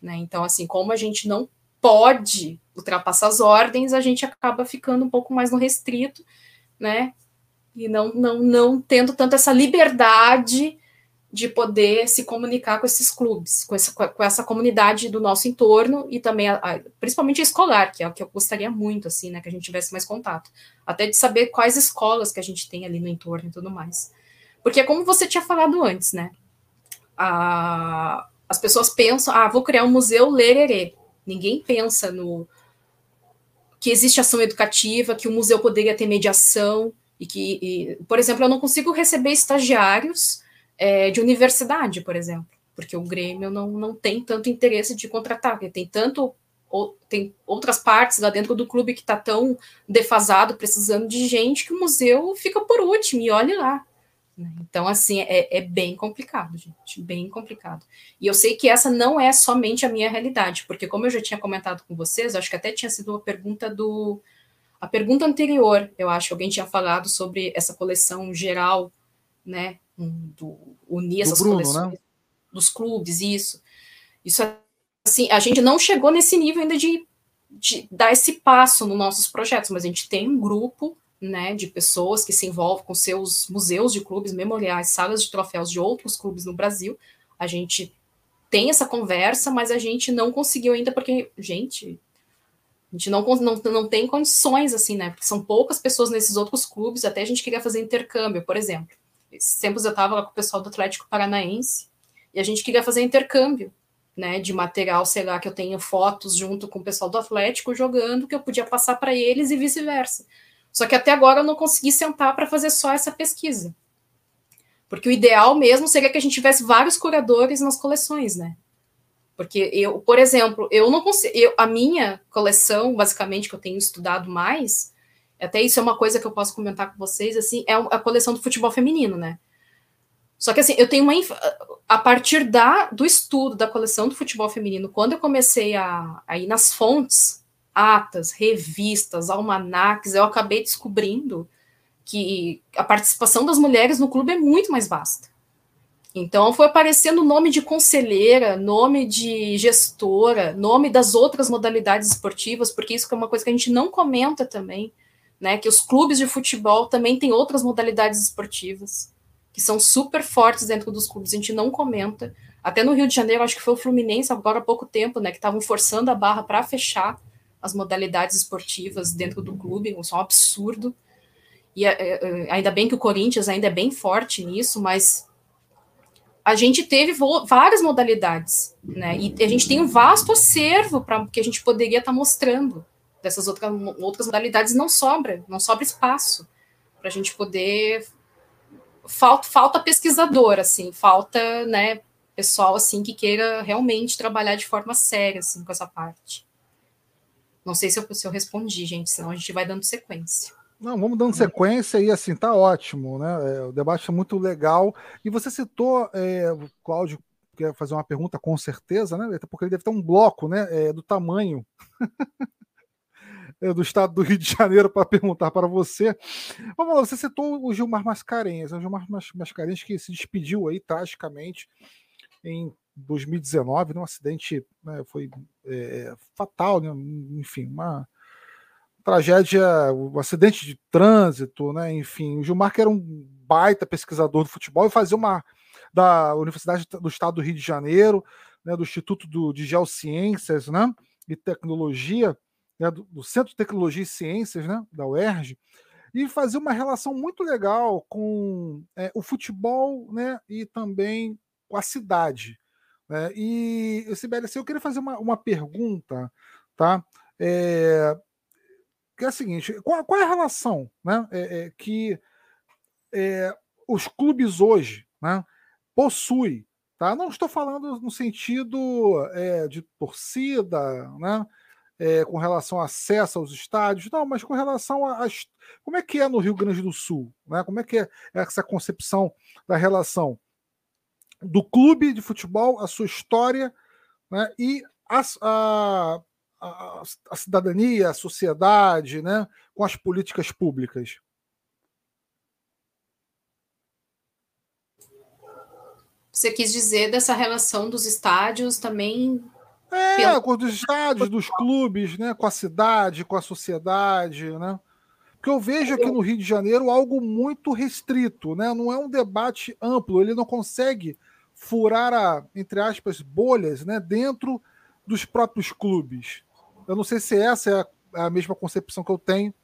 S3: Né? Então, assim, como a gente não pode ultrapassar as ordens, a gente acaba ficando um pouco mais no restrito, né? E não, não, não tendo tanto essa liberdade de poder se comunicar com esses clubes, com essa, com essa comunidade do nosso entorno e também, a, a, principalmente a escolar, que é o que eu gostaria muito, assim, né, que a gente tivesse mais contato. Até de saber quais escolas que a gente tem ali no entorno e tudo mais. Porque, como você tinha falado antes, né, a, as pessoas pensam, ah, vou criar um museu lererê. Ninguém pensa no que existe ação educativa, que o museu poderia ter mediação, e que, e, por exemplo, eu não consigo receber estagiários é, de universidade, por exemplo, porque o Grêmio não, não tem tanto interesse de contratar, porque tem tanto ou, tem outras partes lá dentro do clube que está tão defasado, precisando de gente, que o museu fica por último, e olhe lá. Então, assim, é, é, bem complicado, gente, bem complicado. E eu sei que essa não é somente a minha realidade, porque como eu já tinha comentado com vocês, acho que até tinha sido uma pergunta do... A pergunta anterior, eu acho, alguém tinha falado sobre essa coleção geral, né, do unir essas Bruno, coleções né? dos clubes, isso. Isso, assim, a gente não chegou nesse nível ainda de, de dar esse passo nos nossos projetos, mas a gente tem um grupo né, de pessoas que se envolvem com seus museus de clubes, memoriais, salas de troféus de outros clubes no Brasil. A gente tem essa conversa, mas a gente não conseguiu ainda, porque, gente, a gente não, não, não tem condições, assim, né? Porque são poucas pessoas nesses outros clubes, até a gente queria fazer intercâmbio, por exemplo. Esses tempos eu estava lá com o pessoal do Atlético Paranaense e a gente queria fazer intercâmbio, né? De material, sei lá, que eu tenho fotos junto com o pessoal do Atlético jogando, que eu podia passar para eles e vice-versa. Só que até agora eu não consegui sentar para fazer só essa pesquisa. Porque o ideal mesmo seria que a gente tivesse vários curadores nas coleções, né? Porque eu, por exemplo, eu não consigo. Eu, a minha coleção, basicamente, que eu tenho estudado mais, até isso é uma coisa que eu posso comentar com vocês, assim, é a coleção do futebol feminino, né? Só que assim, eu tenho uma. A partir da, do estudo da coleção do futebol feminino, quando eu comecei a, a ir nas fontes atas, revistas, almanaques, eu acabei descobrindo que a participação das mulheres no clube é muito mais vasta. Então foi aparecendo nome de conselheira, nome de gestora, nome das outras modalidades esportivas, porque isso é uma coisa que a gente não comenta também, né? Que os clubes de futebol também têm outras modalidades esportivas que são super fortes dentro dos clubes, a gente não comenta. Até no Rio de Janeiro, acho que foi o Fluminense agora há pouco tempo, né? Que estavam forçando a barra para fechar as modalidades esportivas dentro do clube, isso é um absurdo. E é, é, ainda bem que o Corinthians ainda é bem forte nisso, mas a gente teve várias modalidades, né? E a gente tem um vasto acervo para que a gente poderia estar tá mostrando dessas outras, outras modalidades não sobra, não sobra espaço para a gente poder falta falta pesquisador assim, falta, né, pessoal assim que queira realmente trabalhar de forma séria assim com essa parte. Não sei se eu, se eu respondi, gente, senão a gente vai dando sequência.
S1: Não, vamos dando sequência e assim, tá ótimo, né? É, o debate é muito legal. E você citou, é, o Cláudio quer fazer uma pergunta com certeza, né? Até porque ele deve ter um bloco, né? É, do tamanho é, do estado do Rio de Janeiro para perguntar para você. Vamos lá, você citou o Gilmar Mascarenhas, o Gilmar Mascarenhas que se despediu aí tragicamente em 2019, né, um acidente né, foi é, fatal, né, enfim, uma tragédia, um acidente de trânsito, né, enfim. O Gilmar que era um baita pesquisador do futebol e fazia uma da Universidade do Estado do Rio de Janeiro, né, do Instituto do, de Geociências né, e Tecnologia, né, do, do, Centro de Tecnologia e Ciências né, da UERJ, e fazia uma relação muito legal com é, o futebol né, e também com a cidade. Né? E, Sibeli, assim, eu queria fazer uma, uma pergunta, tá? É, que é a seguinte: qual, qual é a relação né, é, é, que é, os clubes hoje né, possuem? Tá? Não estou falando no sentido é, de torcida, né? é, com relação ao acesso aos estádios, não, mas com relação a, a, como é que é no Rio Grande do Sul, né? Como é que é essa concepção da relação do clube de futebol, a sua história, né? E a, a, a, a cidadania, a sociedade, né? Com as políticas públicas.
S3: Você quis dizer dessa relação dos estádios também
S1: é, pelo... com os estádios, dos clubes, né? com a cidade, com a sociedade, né? Porque eu vejo aqui no Rio de Janeiro algo muito restrito, né? Não é um debate amplo, ele não consegue furar a, entre aspas, bolhas, né? Dentro dos próprios clubes. Eu não sei se essa é a, a mesma concepção que eu tenho,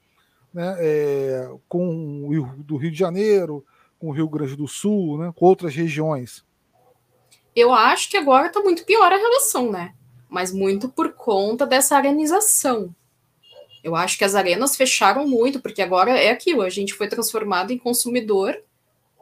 S1: né? É, com o do Rio de Janeiro, com o Rio Grande do Sul, né? Com outras regiões.
S3: Eu acho que agora está muito pior a relação, né? mas muito por conta dessa arenização. Eu acho que as arenas fecharam muito, porque agora é aquilo, a gente foi transformado em consumidor,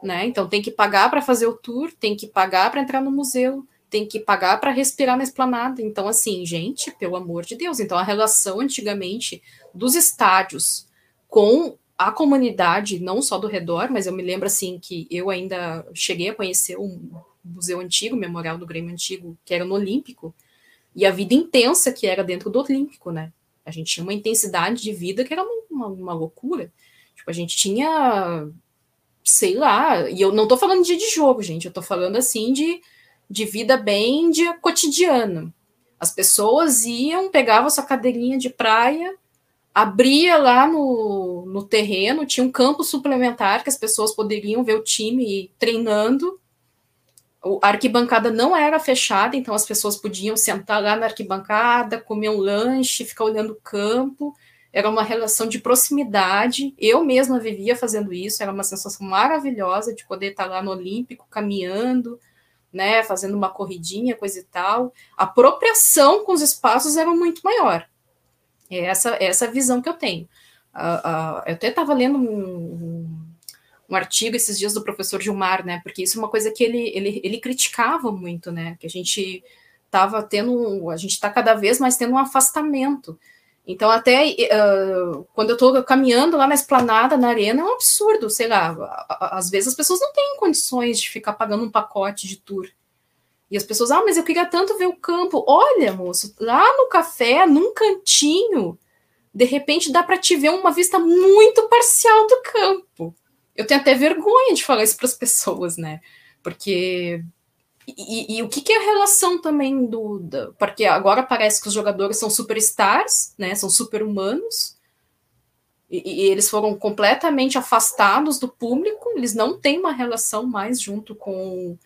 S3: né? Então tem que pagar para fazer o tour, tem que pagar para entrar no museu, tem que pagar para respirar na esplanada. Então, assim, gente, pelo amor de Deus. Então, a relação antigamente dos estádios com a comunidade, não só do redor, mas eu me lembro assim que eu ainda cheguei a conhecer um museu antigo, memorial do Grêmio Antigo, que era no Olímpico, e a vida intensa que era dentro do Olímpico, né? A gente tinha uma intensidade de vida que era uma, uma loucura. Tipo, a gente tinha, sei lá, e eu não tô falando de, de jogo, gente, eu tô falando assim de, de vida bem de cotidiano. As pessoas iam, pegavam sua cadeirinha de praia, abria lá no, no terreno, tinha um campo suplementar que as pessoas poderiam ver o time treinando, a arquibancada não era fechada, então as pessoas podiam sentar lá na arquibancada, comer um lanche, ficar olhando o campo. Era uma relação de proximidade. Eu mesma vivia fazendo isso, era uma sensação maravilhosa de poder estar lá no Olímpico, caminhando, né, fazendo uma corridinha, coisa e tal. A apropriação com os espaços era muito maior. É essa, essa visão que eu tenho. Uh, uh, eu até estava lendo um, um artigo esses dias do professor Gilmar, né? Porque isso é uma coisa que ele, ele, ele criticava muito, né? Que a gente estava tendo, a gente está cada vez mais tendo um afastamento. Então, até uh, quando eu estou caminhando lá na esplanada, na arena, é um absurdo, sei lá. Às vezes as pessoas não têm condições de ficar pagando um pacote de tour. E as pessoas, ah, mas eu queria tanto ver o campo. Olha, moço, lá no café, num cantinho, de repente dá para te ver uma vista muito parcial do campo eu tenho até vergonha de falar isso para as pessoas, né? Porque. E, e, o que, que, é a relação também do, do. Porque agora parece que os jogadores são superstars, né? São super-humanos. E, e, eles foram completamente afastados do público, eles não têm uma relação mais junto com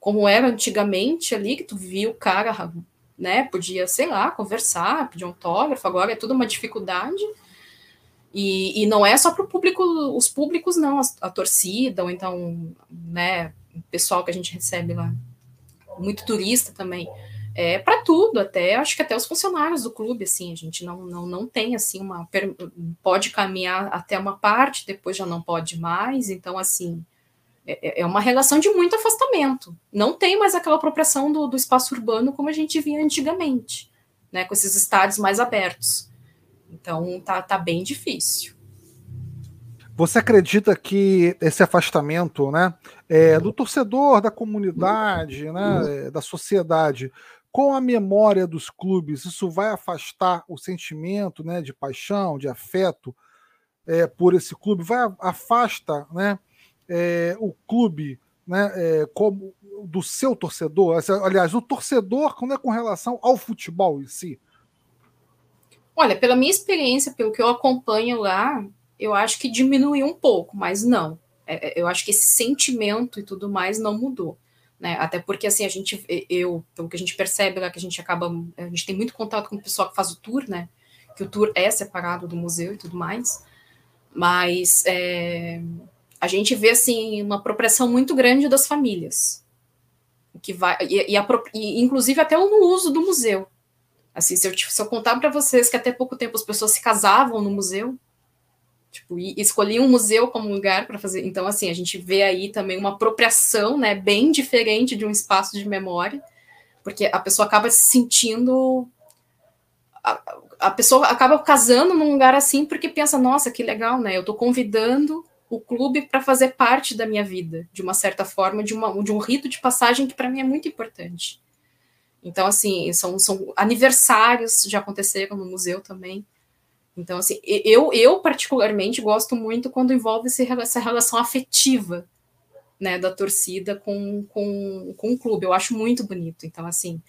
S3: como era antigamente ali, que tu via o cara, né? Podia, sei lá, conversar, pedir um autógrafo, agora é tudo uma dificuldade. E, e não é só para o público, os públicos, não, a, a, torcida, ou então, né, o pessoal que a gente recebe lá, muito turista também. É para tudo, até acho que até os funcionários do clube, assim, a gente não, não, não tem assim uma. Pode caminhar até uma parte, depois já não pode mais, então assim. É, é uma relação de muito afastamento. Não tem mais aquela apropriação do, do espaço urbano como a gente via antigamente, né, com esses estádios mais abertos. Então tá, tá bem difícil.
S1: Você acredita que esse afastamento né, é, do torcedor, da comunidade, né, é, da sociedade, com a memória dos clubes, isso vai afastar o sentimento né, de paixão, de afeto é, por esse clube? Vai afasta né, é, o clube né, é, como do seu torcedor? Aliás, o torcedor quando é com relação ao futebol em si?
S3: Olha, pela minha experiência, pelo que eu acompanho lá, eu acho que diminuiu um pouco, mas não. É, é, eu acho que esse sentimento e tudo mais não mudou. Né? Até porque assim a gente, eu, pelo que a gente percebe lá, que a gente acaba, a gente tem muito contato com o pessoal que faz o tour, né? Que o tour é separado do museu e tudo mais. Mas é, a gente vê assim uma apropriação muito grande das famílias que vai e, e, a, e inclusive até no uso do museu assim se eu, se eu contar para vocês que até pouco tempo as pessoas se casavam no museu tipo e escolhiam um museu como lugar para fazer então assim a gente vê aí também uma apropriação né bem diferente de um espaço de memória porque a pessoa acaba se sentindo a, a pessoa acaba casando num lugar assim porque pensa nossa que legal né eu estou convidando o clube para fazer parte da minha vida, de uma certa forma, de, uma, de um rito de passagem que para mim é muito importante. Então, assim, são, são aniversários, já aconteceram no museu também. Então, assim, eu, eu particularmente gosto muito quando envolve essa relação afetiva, né, da torcida com, com, com o clube. Eu acho muito bonito. Então, assim,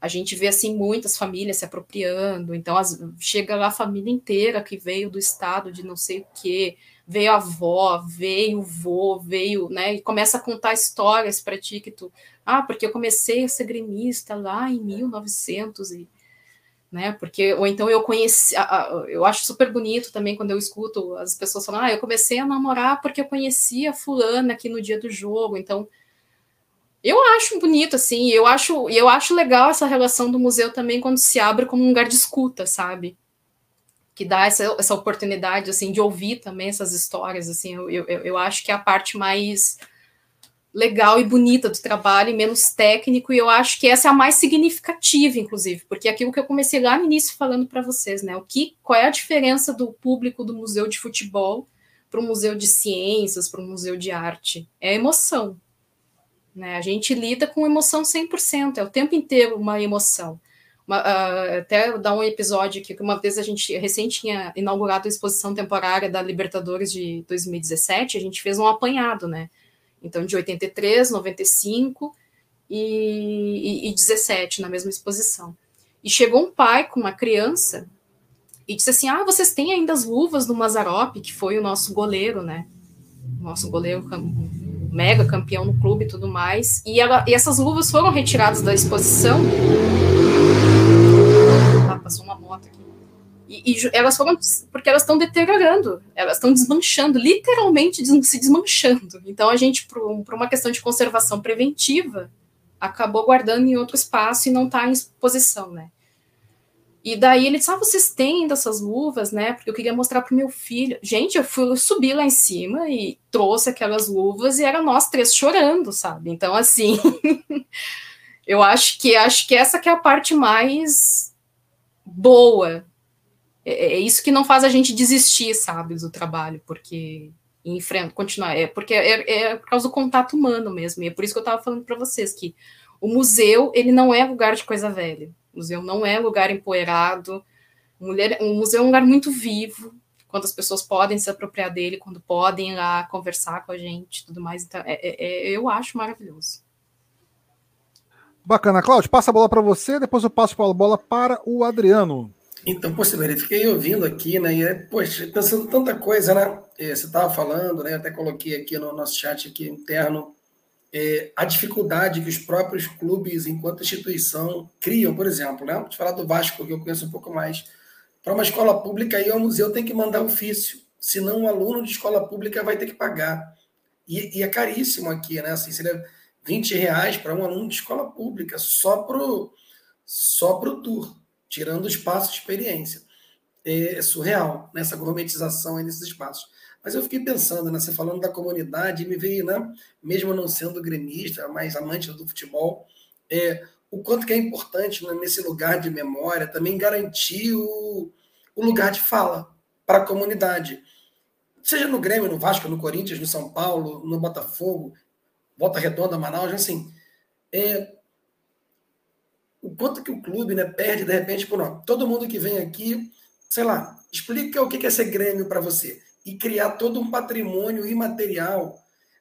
S3: a gente vê, assim, muitas famílias se apropriando. Então, as, chega lá a família inteira que veio do estado de não sei o quê, veio a avó, veio o vô, veio, né, e começa a contar histórias para ti que tu, ah, porque eu comecei a ser gremista lá em 1900 e, né, porque, ou então eu conheci, eu acho super bonito também quando eu escuto as pessoas falando, ah, eu comecei a namorar porque eu conhecia fulana aqui no dia do jogo, então, eu acho bonito, assim, eu acho, eu acho legal essa relação do museu também quando se abre como um lugar de escuta, sabe? que dá essa, essa oportunidade assim de ouvir também essas histórias assim eu, eu, eu acho que é a parte mais legal e bonita do trabalho e menos técnico e eu acho que essa é a mais significativa inclusive porque é aquilo que eu comecei lá no início falando para vocês né? O que qual é a diferença do público do museu de futebol para o museu de ciências para o museu de arte? É a emoção né? A gente lida com emoção 100% é o tempo inteiro uma emoção. Uma, uh, até dar um episódio aqui, que uma vez a gente recém tinha inaugurado a exposição temporária da Libertadores de 2017, a gente fez um apanhado, né? Então, de 83, 95 e, e, e 17, na mesma exposição. E chegou um pai com uma criança e disse assim: Ah, vocês têm ainda as luvas do Mazarop, que foi o nosso goleiro, né? Nosso goleiro mega campeão no clube e tudo mais. E, ela, e essas luvas foram retiradas da exposição passou uma moto aqui. E, e elas foram, porque elas estão deteriorando, elas estão desmanchando, literalmente se desmanchando. Então a gente, por, uma questão de conservação preventiva, acabou guardando em outro espaço e não está em exposição, né? E daí ele disse: Ah, vocês têm dessas luvas, né? Porque eu queria mostrar para o meu filho. Gente, eu fui subir lá em cima e trouxe aquelas luvas e era nós três chorando, sabe? Então, assim, eu acho que acho que essa que é a parte mais boa. É, é, isso que não faz a gente desistir, sabe, do trabalho, porque enfrenta, continuar, é porque é, é, por causa do contato humano mesmo, e é por isso que eu estava falando para vocês que o museu, ele não é lugar de coisa velha, o museu não é lugar empoeirado, mulher, o museu é um lugar muito vivo, quando as pessoas podem se apropriar dele, quando podem ir lá conversar com a gente, tudo mais, então, é, é, é eu acho maravilhoso.
S1: Bacana, Cláudio, passa a bola para você, depois eu passo a bola para o Adriano.
S2: Então, poxa, eu fiquei ouvindo aqui, né? E, é, poxa, pensando tanta coisa, né? É, você estava falando, né? Até coloquei aqui no nosso chat aqui interno é, a dificuldade que os próprios clubes, enquanto instituição, criam, por exemplo, né? Vou falar do Vasco, que eu conheço um pouco mais. Para uma escola pública, aí o museu tem que mandar ofício, senão o aluno de escola pública vai ter que pagar. E, e é caríssimo aqui, né? Assim, seria 20 reais para um aluno de escola pública, só para o só pro tour, tirando espaço de experiência. É, é surreal nessa né, gourmetização aí nesses espaços. Mas eu fiquei pensando, né, você falando da comunidade, me veio, né, mesmo não sendo gremista, mas amante do futebol, é, o quanto que é importante né, nesse lugar de memória também garantir o, o lugar de fala para a comunidade. Seja no Grêmio, no Vasco, no Corinthians, no São Paulo, no Botafogo, Volta Redonda, Manaus, assim, é, o quanto que o clube né, perde, de repente, por todo mundo que vem aqui, sei lá, explica o que é ser Grêmio para você e criar todo um patrimônio imaterial.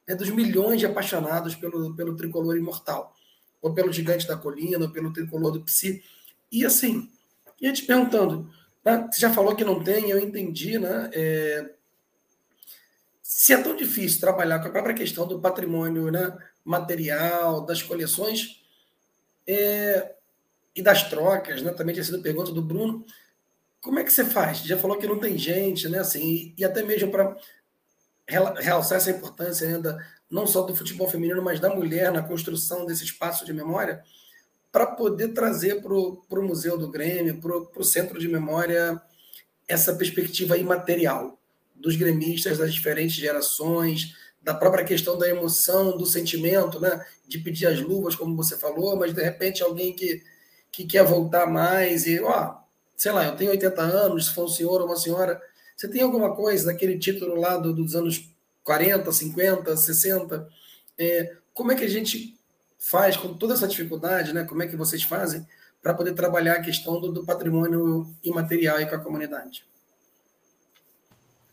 S2: né, dos milhões de apaixonados pelo, pelo tricolor imortal, ou pelo gigante da colina, ou pelo tricolor do Psi. E assim, ia te perguntando, né, você já falou que não tem, eu entendi, né? É, se é tão difícil trabalhar com a própria questão do patrimônio né, material, das coleções é, e das trocas, né, também tinha sido pergunta do Bruno, como é que você faz? Já falou que não tem gente, né? Assim, e, e até mesmo para realçar essa importância ainda, não só do futebol feminino, mas da mulher na construção desse espaço de memória, para poder trazer para o Museu do Grêmio, para o Centro de Memória, essa perspectiva imaterial dos gremistas das diferentes gerações, da própria questão da emoção, do sentimento, né? de pedir as luvas, como você falou, mas de repente alguém que, que quer voltar mais e, ó, sei lá, eu tenho 80 anos, se for um senhor ou uma senhora, você tem alguma coisa daquele título lá do, dos anos 40, 50, 60? É, como é que a gente faz com toda essa dificuldade, né? Como é que vocês fazem para poder trabalhar a questão do, do patrimônio imaterial aí com a comunidade?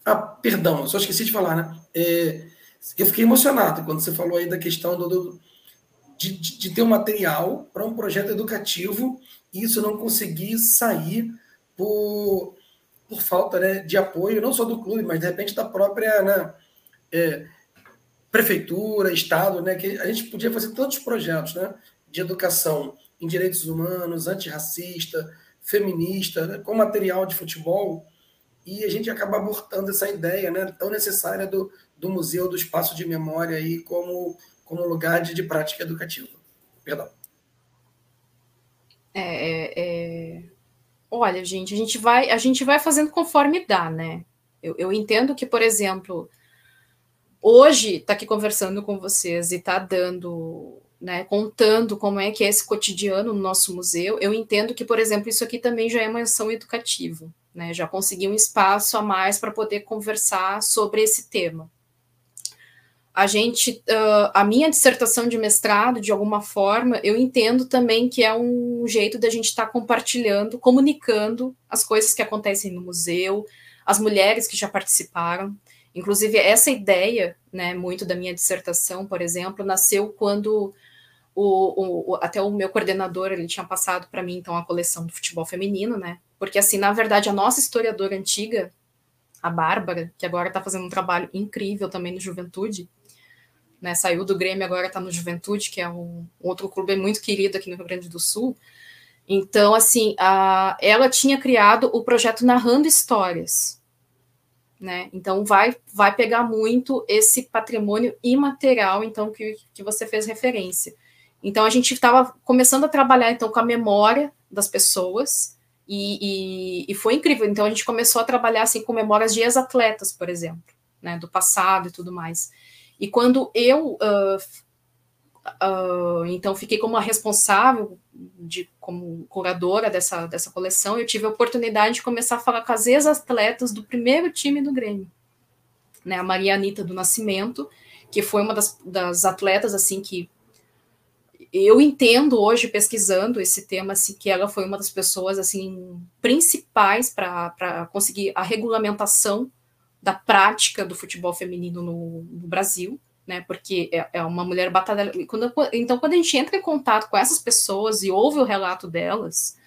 S2: Ah, perdão, só esqueci de falar, né? É, eu fiquei emocionado quando você falou aí da questão do, do de, de, ter um material para um projeto educativo e isso não conseguir sair por, por falta né, de apoio, não só do clube, mas de repente da própria né, é, prefeitura, Estado, né, que a gente podia fazer tantos projetos né, de educação em direitos humanos, antirracista, feminista, né, com material de futebol, e a gente acaba abortando essa ideia né, tão necessária do, do museu, do espaço de memória aí como, como lugar de, de prática educativa. Perdão.
S3: É, é, olha, gente, a gente vai, a gente vai fazendo conforme dá, né? Eu, eu entendo que, por exemplo, hoje tá aqui conversando com vocês e tá dando, né, contando como é que é esse cotidiano no nosso museu. Eu entendo que, por exemplo, isso aqui também já é uma ação educativa, né? Já consegui um espaço a mais para poder conversar sobre esse tema a gente, uh, a minha dissertação de mestrado, de alguma forma, eu entendo também que é um jeito da gente estar tá compartilhando, comunicando as coisas que acontecem no museu, as mulheres que já participaram. Inclusive, essa ideia, né, muito da minha dissertação, por exemplo, nasceu quando o, o, até o meu coordenador ele tinha passado para mim então a coleção do futebol feminino, né? Porque assim, na verdade, a nossa historiadora antiga, a Bárbara, que agora está fazendo um trabalho incrível também no Juventude, né, saiu do Grêmio, agora está no Juventude, que é um outro clube muito querido aqui no Rio Grande do Sul. Então, assim, a, ela tinha criado o projeto Narrando Histórias. Né? Então, vai, vai pegar muito esse patrimônio imaterial, então, que, que você fez referência. Então, a gente estava começando a trabalhar, então, com a memória das pessoas, e, e, e, foi incrível. Então, a gente começou a trabalhar, assim, com memórias de ex-atletas, por exemplo, né, do passado e tudo mais. E quando eu, uh, uh, então, fiquei como a responsável, de, como curadora dessa, dessa coleção, eu tive a oportunidade de começar a falar com as ex-atletas do primeiro time do Grêmio. Né, a Maria Anitta do Nascimento, que foi uma das, das atletas, assim, que eu entendo hoje pesquisando esse tema assim que ela foi uma das pessoas assim principais para conseguir a regulamentação da prática do futebol feminino no, no Brasil, né? Porque é, é uma mulher batalha. Quando, então, quando a gente entra em contato com essas pessoas e ouve o relato delas,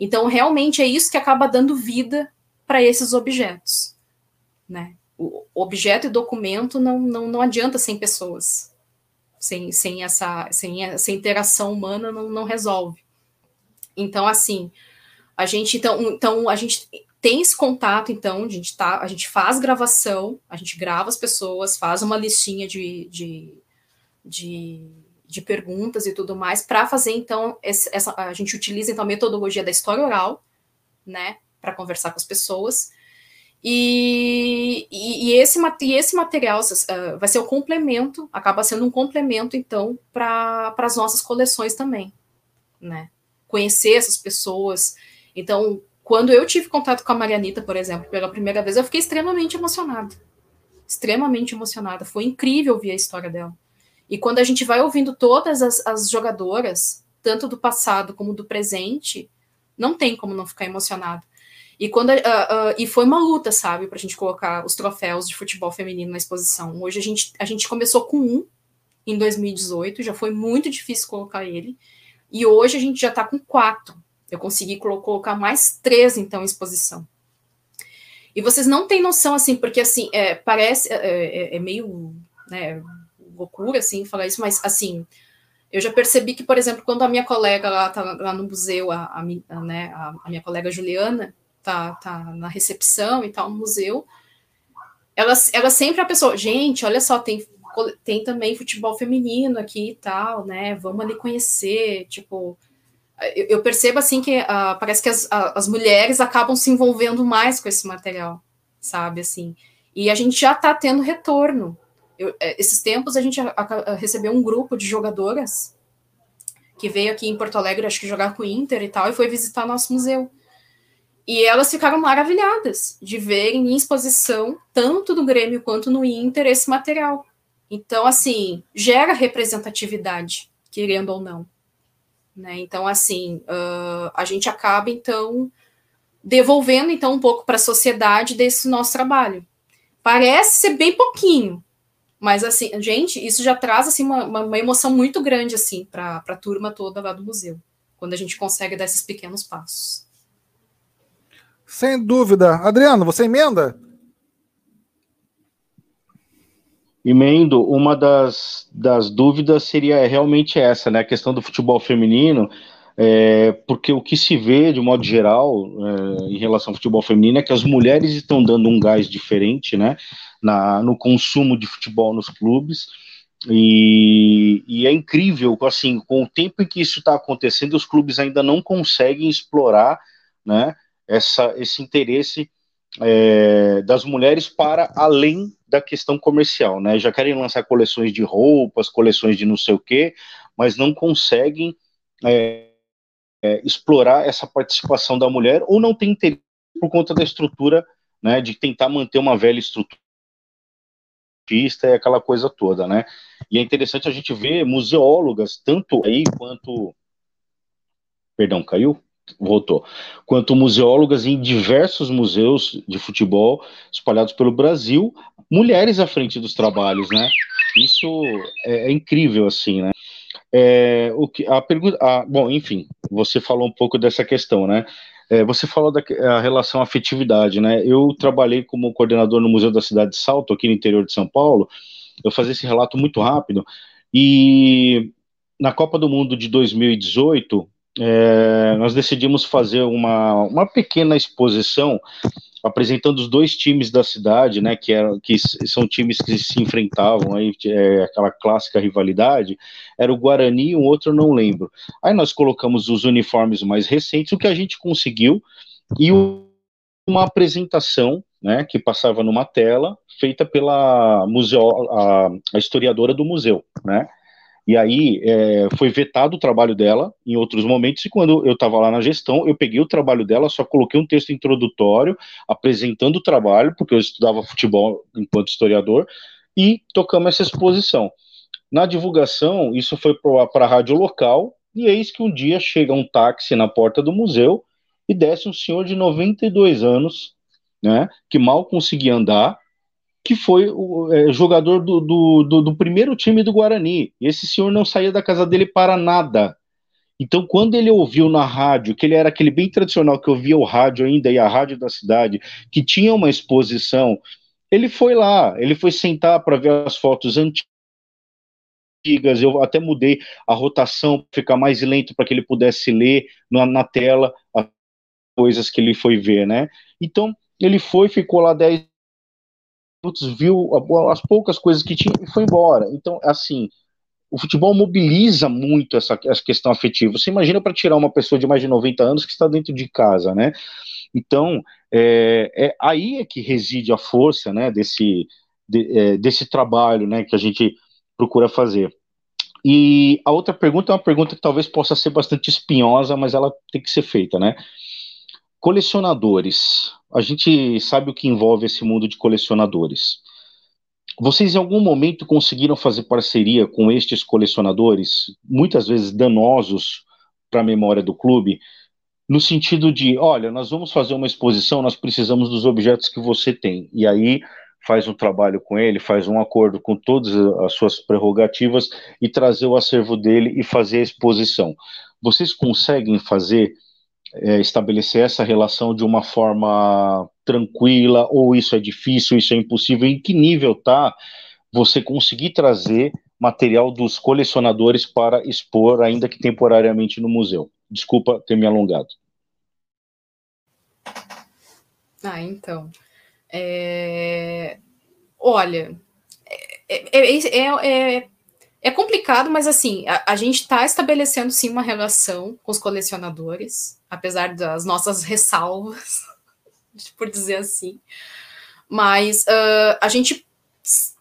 S3: então realmente é isso que acaba dando vida para esses objetos, né? O objeto e documento não, não, não adianta sem pessoas. Sem, sem, essa, sem essa interação humana não, não resolve. Então, assim, a gente então, então a gente tem esse contato, então, a gente, tá, a gente faz gravação, a gente grava as pessoas, faz uma listinha de, de, de, de perguntas e tudo mais, para fazer, então, essa, a gente utiliza, então, a metodologia da história oral, né, para conversar com as pessoas, e, e, e, esse, e esse material uh, vai ser o complemento, acaba sendo um complemento, então, para as nossas coleções também, né, conhecer essas pessoas, então, quando eu tive contato com a Marianita, por exemplo, pela primeira vez, eu fiquei extremamente emocionada. Extremamente emocionada. Foi incrível ouvir a história dela. E quando a gente vai ouvindo todas as, as jogadoras, tanto do passado como do presente, não tem como não ficar emocionado. E, quando, uh, uh, e foi uma luta, sabe, para a gente colocar os troféus de futebol feminino na exposição. Hoje a gente, a gente começou com um em 2018, já foi muito difícil colocar ele. E hoje a gente já está com quatro. Eu consegui colocar mais três, então, em exposição. E vocês não têm noção, assim, porque, assim, é, parece, é, é, é meio, né, loucura, assim, falar isso, mas, assim, eu já percebi que, por exemplo, quando a minha colega lá tá lá no museu, a, a, né, a, minha colega Juliana, tá, tá na recepção e tal, no museu, ela, ela sempre é a pessoa, gente, olha só, tem, tem também futebol feminino aqui e tal, né? Vamos ali conhecer, tipo. Eu, eu percebo assim que uh, parece que as, as mulheres acabam se envolvendo mais com esse material, sabe? Assim, e a gente já está tendo retorno. Eu, é, esses tempos a gente a, a, recebeu um grupo de jogadoras que veio aqui em Porto Alegre, acho que jogar com o Inter e tal, e foi visitar nosso museu. E elas ficaram maravilhadas de verem em exposição, tanto no Grêmio quanto no Inter, esse material. Então, assim, gera representatividade, querendo ou não. Né? Então, assim, uh, a gente acaba, então, devolvendo, então, um pouco para a sociedade desse nosso trabalho. Parece ser bem pouquinho, mas, assim, gente, isso já traz, assim, uma, uma emoção muito grande, assim, para a turma toda lá do museu, quando a gente consegue dar esses pequenos passos.
S1: Sem dúvida. Adriano, você emenda?
S4: Emendo, uma das, das dúvidas seria realmente essa, né? A questão do futebol feminino, é, porque o que se vê, de modo geral, é, em relação ao futebol feminino, é que as mulheres estão dando um gás diferente, né? Na, no consumo de futebol nos clubes. E, e, é incrível, assim, com o tempo em que isso está acontecendo, os clubes ainda não conseguem explorar, né? essa, esse interesse é, das mulheres para além da questão comercial, né? Já querem lançar coleções de roupas, coleções de não sei o quê, mas não conseguem é, é, explorar essa participação da mulher ou não tem interesse por conta da estrutura, né? De tentar manter uma velha estrutura e aquela coisa toda, né? E é interessante a gente ver museólogas, tanto aí quanto. Perdão, caiu? Voltou, quanto museólogas em diversos museus de futebol espalhados pelo Brasil, mulheres à frente dos trabalhos, né? Isso é, é incrível, assim, né? É, o que, a pergunta, bom, enfim, você falou um pouco dessa questão, né? É, você falou da relação afetividade, né? Eu trabalhei como coordenador no Museu da Cidade de Salto, aqui no interior de São Paulo. Eu fazia esse relato muito rápido. E na Copa do Mundo de 2018, é, nós decidimos fazer uma, uma pequena exposição apresentando os dois times da cidade, né, que, eram, que são times que se enfrentavam, aí, é, aquela clássica rivalidade, era o Guarani e um outro não lembro. Aí nós colocamos os uniformes mais recentes, o que a gente conseguiu, e uma apresentação, né, que passava numa tela, feita pela museo, a, a historiadora do museu, né, e aí é, foi vetado o trabalho dela em outros momentos, e quando eu estava lá na gestão, eu peguei o trabalho dela, só coloquei um texto introdutório apresentando o trabalho, porque eu estudava futebol enquanto historiador, e tocamos essa exposição. Na divulgação, isso foi para a rádio local, e eis que um dia chega um táxi na porta do museu e desce um senhor de 92 anos, né, que mal conseguia andar, que foi o é, jogador do, do, do, do, primeiro time do Guarani. Esse senhor não saía da casa dele para nada. Então, quando ele ouviu na rádio, que ele era aquele bem tradicional que ouvia o rádio ainda, e a rádio da cidade, que tinha uma exposição, ele foi lá, ele foi sentar para ver as fotos antigas. Eu até mudei a rotação para ficar mais lento para que ele pudesse ler na, na tela as coisas que ele foi ver, né? Então, ele foi, ficou lá 10 minutos, viu as poucas coisas que tinha e foi embora. Então, assim, o futebol mobiliza muito essa, essa questão afetiva. Você imagina para tirar uma pessoa de mais de 90 anos que está dentro de casa, né? Então, é, é aí é que reside a força, né, desse, de, é, desse trabalho, né, que a gente procura fazer. E a outra pergunta é uma pergunta que talvez possa ser bastante espinhosa, mas ela tem que ser feita, né? Colecionadores. A gente sabe o que envolve esse mundo de colecionadores. Vocês em algum momento conseguiram fazer parceria com estes colecionadores, muitas vezes danosos para a memória do clube, no sentido de, olha, nós vamos fazer uma exposição, nós precisamos dos objetos que você tem. E aí faz um trabalho com ele, faz um acordo com todas as suas prerrogativas e trazer o acervo dele e fazer a exposição. Vocês conseguem fazer, é, estabelecer essa relação de uma forma tranquila, ou isso é difícil, isso é impossível? Em que nível está você conseguir trazer material dos colecionadores para expor, ainda que temporariamente, no museu? Desculpa ter me alongado.
S3: Ah, então. É... Olha, é, é, é, é, complicado, mas assim, a, a gente está estabelecendo sim uma relação com os colecionadores, apesar das nossas ressalvas, por dizer assim. Mas uh, a gente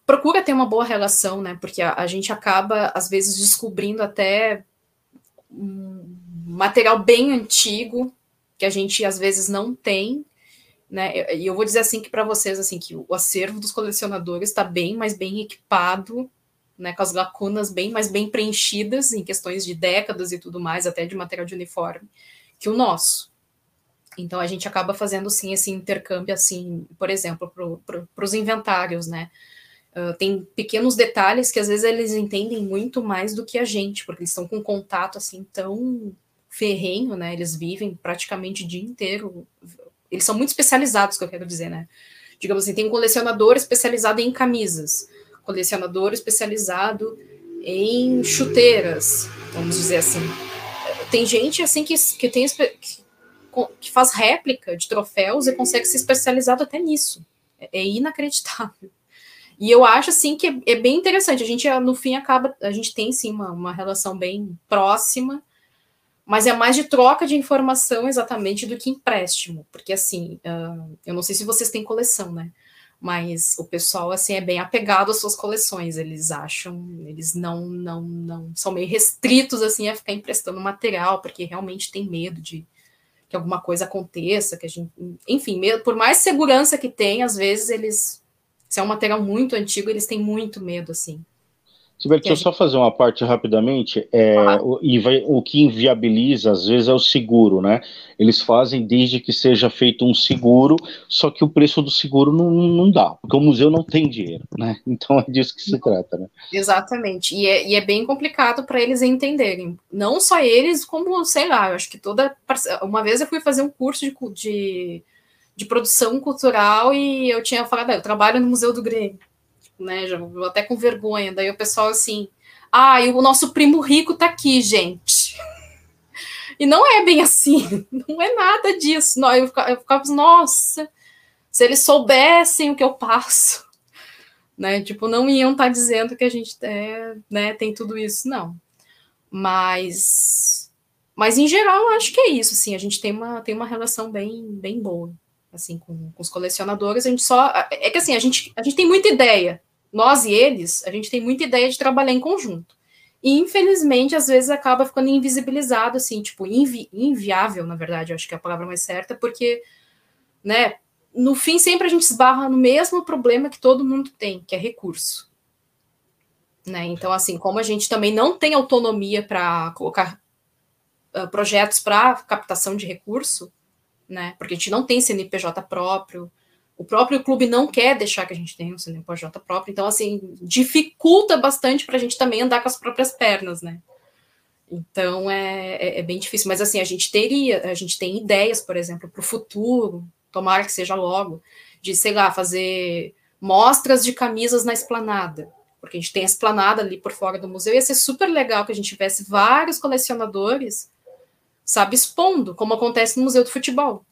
S3: procura ter uma boa relação, né? Porque a, a gente acaba, às vezes, descobrindo até um material bem antigo que a gente às vezes não tem, né? E eu vou dizer assim que para vocês assim que o acervo dos colecionadores está bem, mais bem equipado, né? Com as lacunas bem, mais bem preenchidas em questões de décadas e tudo mais, até de material de uniforme, que o nosso. Então a gente acaba fazendo sim esse intercâmbio assim, por exemplo, para os inventários, né? Uh, tem pequenos detalhes que às vezes eles entendem muito mais do que a gente, porque eles estão com contato assim tão ferrenho, né? Eles vivem praticamente o dia inteiro. Eles são muito especializados, que eu quero dizer, né? Digamos assim, tem um colecionador especializado em camisas, colecionador especializado em chuteiras, vamos dizer assim. Tem gente assim que, que tem que faz réplica de troféus e consegue ser especializado até nisso. É, é inacreditável. E eu acho assim que é, é, bem interessante. A gente no fim acaba, a gente tem sim uma, uma relação bem próxima, mas é mais de troca de informação exatamente do que empréstimo, porque assim, uh, eu não sei se vocês têm coleção, né? Mas o pessoal assim é bem apegado às suas coleções. Eles acham, eles não, não, não são meio restritos assim a ficar emprestando material, porque realmente tem medo de que alguma coisa aconteça, que a gente, enfim, por mais segurança que tem, às vezes eles se é um material muito antigo, eles têm muito medo, assim.
S4: Sibeli, deixa eu só fazer uma parte rapidamente. É, o, e vai, o que inviabiliza, às vezes, é o seguro, né? Eles fazem desde que seja feito um seguro, só que o preço do seguro não, não dá, porque o museu não tem dinheiro, né? Então é disso que se trata, né?
S3: Exatamente. E é, e é bem complicado para eles entenderem. Não só eles, como, sei lá, eu acho que toda. Uma vez eu fui fazer um curso de, de de produção cultural e eu tinha falado, ah, eu trabalho no Museu do Grêmio, né, já vou até com vergonha, daí o pessoal assim, ah, o nosso primo rico tá aqui, gente. E não é bem assim, não é nada disso. Não, eu, ficava, eu ficava, nossa, se eles soubessem o que eu passo, né? Tipo, não iam estar tá dizendo que a gente é, né, tem tudo isso, não. Mas, mas em geral, acho que é isso, assim, a gente tem uma, tem uma relação bem, bem boa assim, com, com, os colecionadores, a gente só. É que assim, a gente, a gente tem muita ideia. Nós e eles, a gente tem muita ideia de trabalhar em conjunto. E, infelizmente, às vezes acaba ficando invisibilizado, assim, tipo, invi inviável, na verdade, eu acho que é a palavra mais certa, porque, né, no fim, sempre a gente esbarra no mesmo problema que todo mundo tem, que é recurso. Né? Então, assim, como a gente também não tem autonomia para colocar uh, projetos para captação de recurso, né? Porque a gente não tem CNPJ próprio, o próprio clube não quer deixar que a gente tenha um CNPJ próprio, então, assim, dificulta bastante para a gente também andar com as próprias pernas, né? Então é, é, é, bem difícil, mas assim, a gente teria, a gente tem ideias, por exemplo, para o futuro, tomara que seja logo, de, sei lá, fazer mostras de camisas na esplanada, porque a gente tem a esplanada ali por fora do museu, ia ser super legal que a gente tivesse vários colecionadores sabe, expondo, como acontece no Museu do Futebol.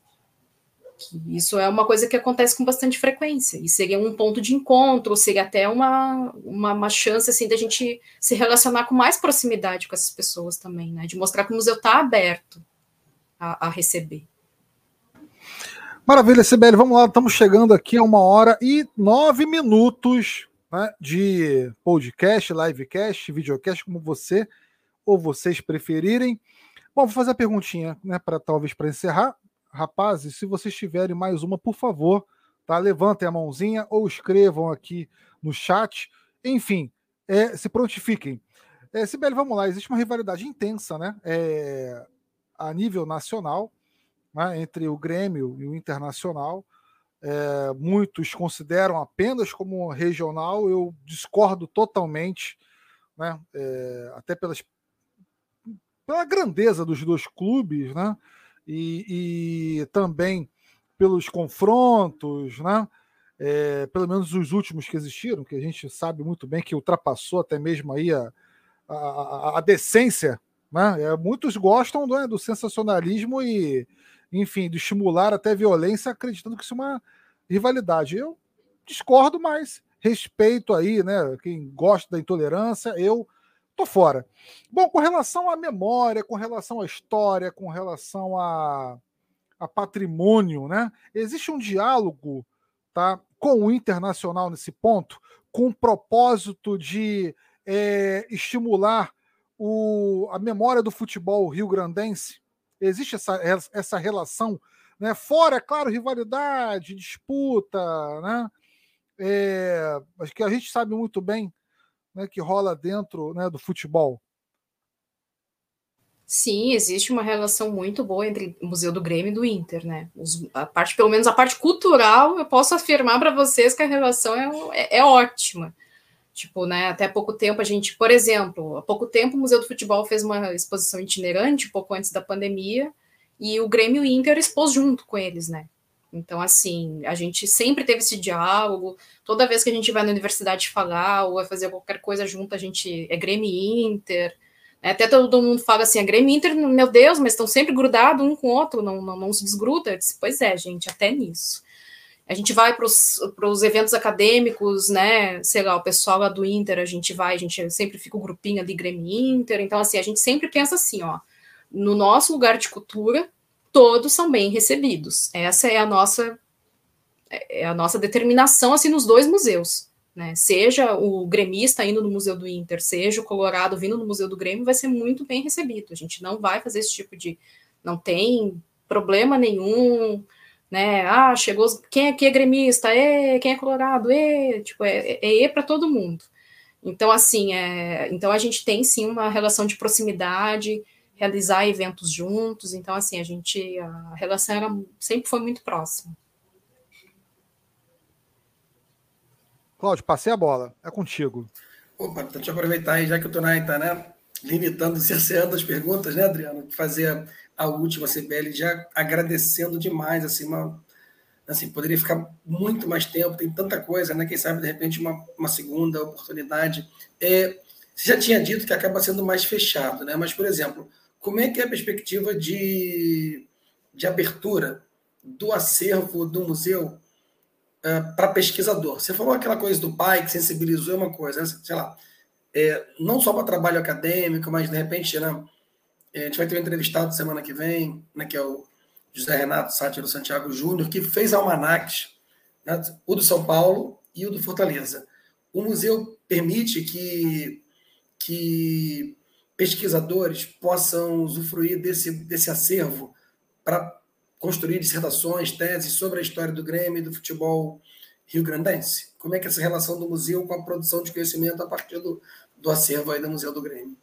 S3: Isso é uma coisa que acontece com bastante frequência, e seria um ponto de encontro, seria até uma, uma, uma chance assim da gente se relacionar com mais proximidade com essas pessoas também, né? De mostrar que o museu está aberto a, a receber.
S1: Maravilha, Sibeli, vamos lá, estamos chegando aqui a uma hora e nove minutos né, de podcast, livecast, videocast, como você ou vocês preferirem. Bom, vou fazer a perguntinha, né, para talvez para encerrar. Rapazes, se vocês tiverem mais uma, por favor, tá? Levantem a mãozinha ou escrevam aqui no chat. Enfim, é, se prontifiquem. É, Sibeli, vamos lá. Existe uma rivalidade intensa, né? É, a nível nacional né, entre o Grêmio e o Internacional. É, muitos consideram apenas como regional, eu discordo totalmente, né, é, até pelas, pela grandeza dos dois clubes, né, e, e também pelos confrontos, né, é, pelo menos os últimos que existiram, que a gente sabe muito bem que ultrapassou até mesmo aí a, a, a decência. Né? É, muitos gostam né, do sensacionalismo e, enfim, de estimular até violência, acreditando que isso é uma rivalidade. Eu discordo, mas respeito aí, né? Quem gosta da intolerância, eu tô fora. Bom, com relação à memória, com relação à história, com relação a, a patrimônio, né? Existe um diálogo tá, com o internacional nesse ponto, com o propósito de é, estimular o, a memória do futebol rio-grandense? Existe essa, essa relação, né? fora, é claro, rivalidade, disputa, né? É, que a gente sabe muito bem né, que rola dentro né, do futebol.
S3: Sim, existe uma relação muito boa entre o Museu do Grêmio e do Inter, né? Os, a parte, pelo menos a parte cultural, eu posso afirmar para vocês que a relação é, é, é, ótima. Tipo, né? Até pouco tempo a gente, por exemplo, há pouco tempo o Museu do Futebol fez uma exposição itinerante, pouco antes da pandemia, e o Grêmio e o Inter expôs junto com eles, né? Então, assim, a gente sempre teve esse diálogo. Toda vez que a gente vai na universidade falar ou vai fazer qualquer coisa junto, a gente é Grêmio Inter. É, até todo mundo fala assim, a Grêmio Inter, meu Deus, mas estão sempre grudados um com o outro, não, não, não se desgruda. Disse, pois é, gente, até nisso. A gente vai para os eventos acadêmicos, né? Sei lá, o pessoal lá do Inter, a gente vai, a gente sempre fica o grupinho ali, Grêmio Inter. Então, assim, a gente sempre pensa assim, ó, no nosso lugar de cultura, todos são bem recebidos. Essa é a nossa é a nossa determinação assim nos dois museus. Né? Seja o gremista indo no Museu do Inter, seja o Colorado vindo no Museu do Grêmio, vai ser muito bem recebido. A gente não vai fazer esse tipo de. Não tem problema nenhum, né? Ah, chegou. Quem aqui é gremista? E, quem é Colorado? E, tipo, é, é E para todo mundo. Então, assim, é, então a gente tem sim uma relação de proximidade, realizar eventos juntos. Então, assim, a gente. A relação era, sempre foi muito próxima.
S1: Cláudio, passei a bola. É contigo.
S2: Opa, deixa eu aproveitar aí, já que o Tonai está né, limitando, cerceando as perguntas, né, Adriano? Fazer a última CBL já agradecendo demais, assim, uma, assim, poderia ficar muito mais tempo, tem tanta coisa, né? Quem sabe, de repente, uma, uma segunda oportunidade. É, você já tinha dito que acaba sendo mais fechado, né? Mas, por exemplo, como é que é a perspectiva de, de abertura do acervo do museu uh, para pesquisador. Você falou aquela coisa do pai que sensibilizou é uma coisa, né? sei lá, é, não só para trabalho acadêmico, mas de repente, né, é, a gente vai ter um entrevistado semana que vem, né, que é o José Renato Sátiro Santiago Júnior, que fez almanacs, né, o do São Paulo e o do Fortaleza. O museu permite que, que pesquisadores possam usufruir desse, desse acervo para construir dissertações, teses sobre a história do Grêmio e do futebol rio-grandense? Como é que é essa relação do museu com a produção de conhecimento a partir do, do acervo aí do Museu do Grêmio?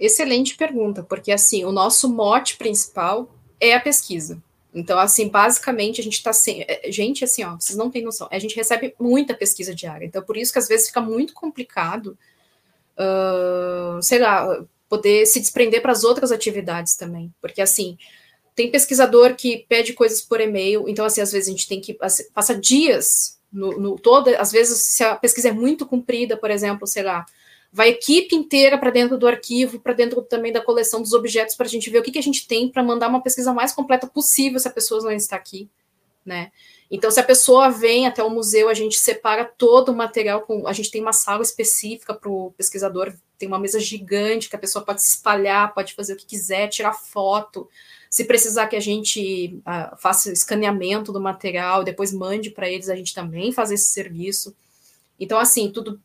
S3: Excelente pergunta, porque assim, o nosso mote principal é a pesquisa. Então, assim, basicamente a gente está sem. É, gente, assim, ó, vocês não têm noção, a gente recebe muita pesquisa diária. Então, por isso que às vezes fica muito complicado, sei lá, poder se desprender para as outras atividades também. Porque, assim, tem pesquisador que pede coisas por e-mail, então, assim, às vezes a gente tem que assim, passa dias no, no toda, às vezes, se a pesquisa é muito comprida, por exemplo, sei lá, vai equipe inteira para dentro do arquivo, para dentro também da coleção dos objetos, para a gente ver o que, que a gente tem para mandar uma pesquisa mais completa possível se a pessoa não está aqui, né? Então, se a pessoa vem até o museu, a gente separa todo o material, com, a gente tem uma sala específica para o pesquisador, tem uma mesa gigante que a pessoa pode se espalhar, pode fazer o que quiser, tirar foto, se precisar que a gente uh, faça escaneamento do material, depois mande para eles, a gente também faz esse serviço. Então, assim, tudo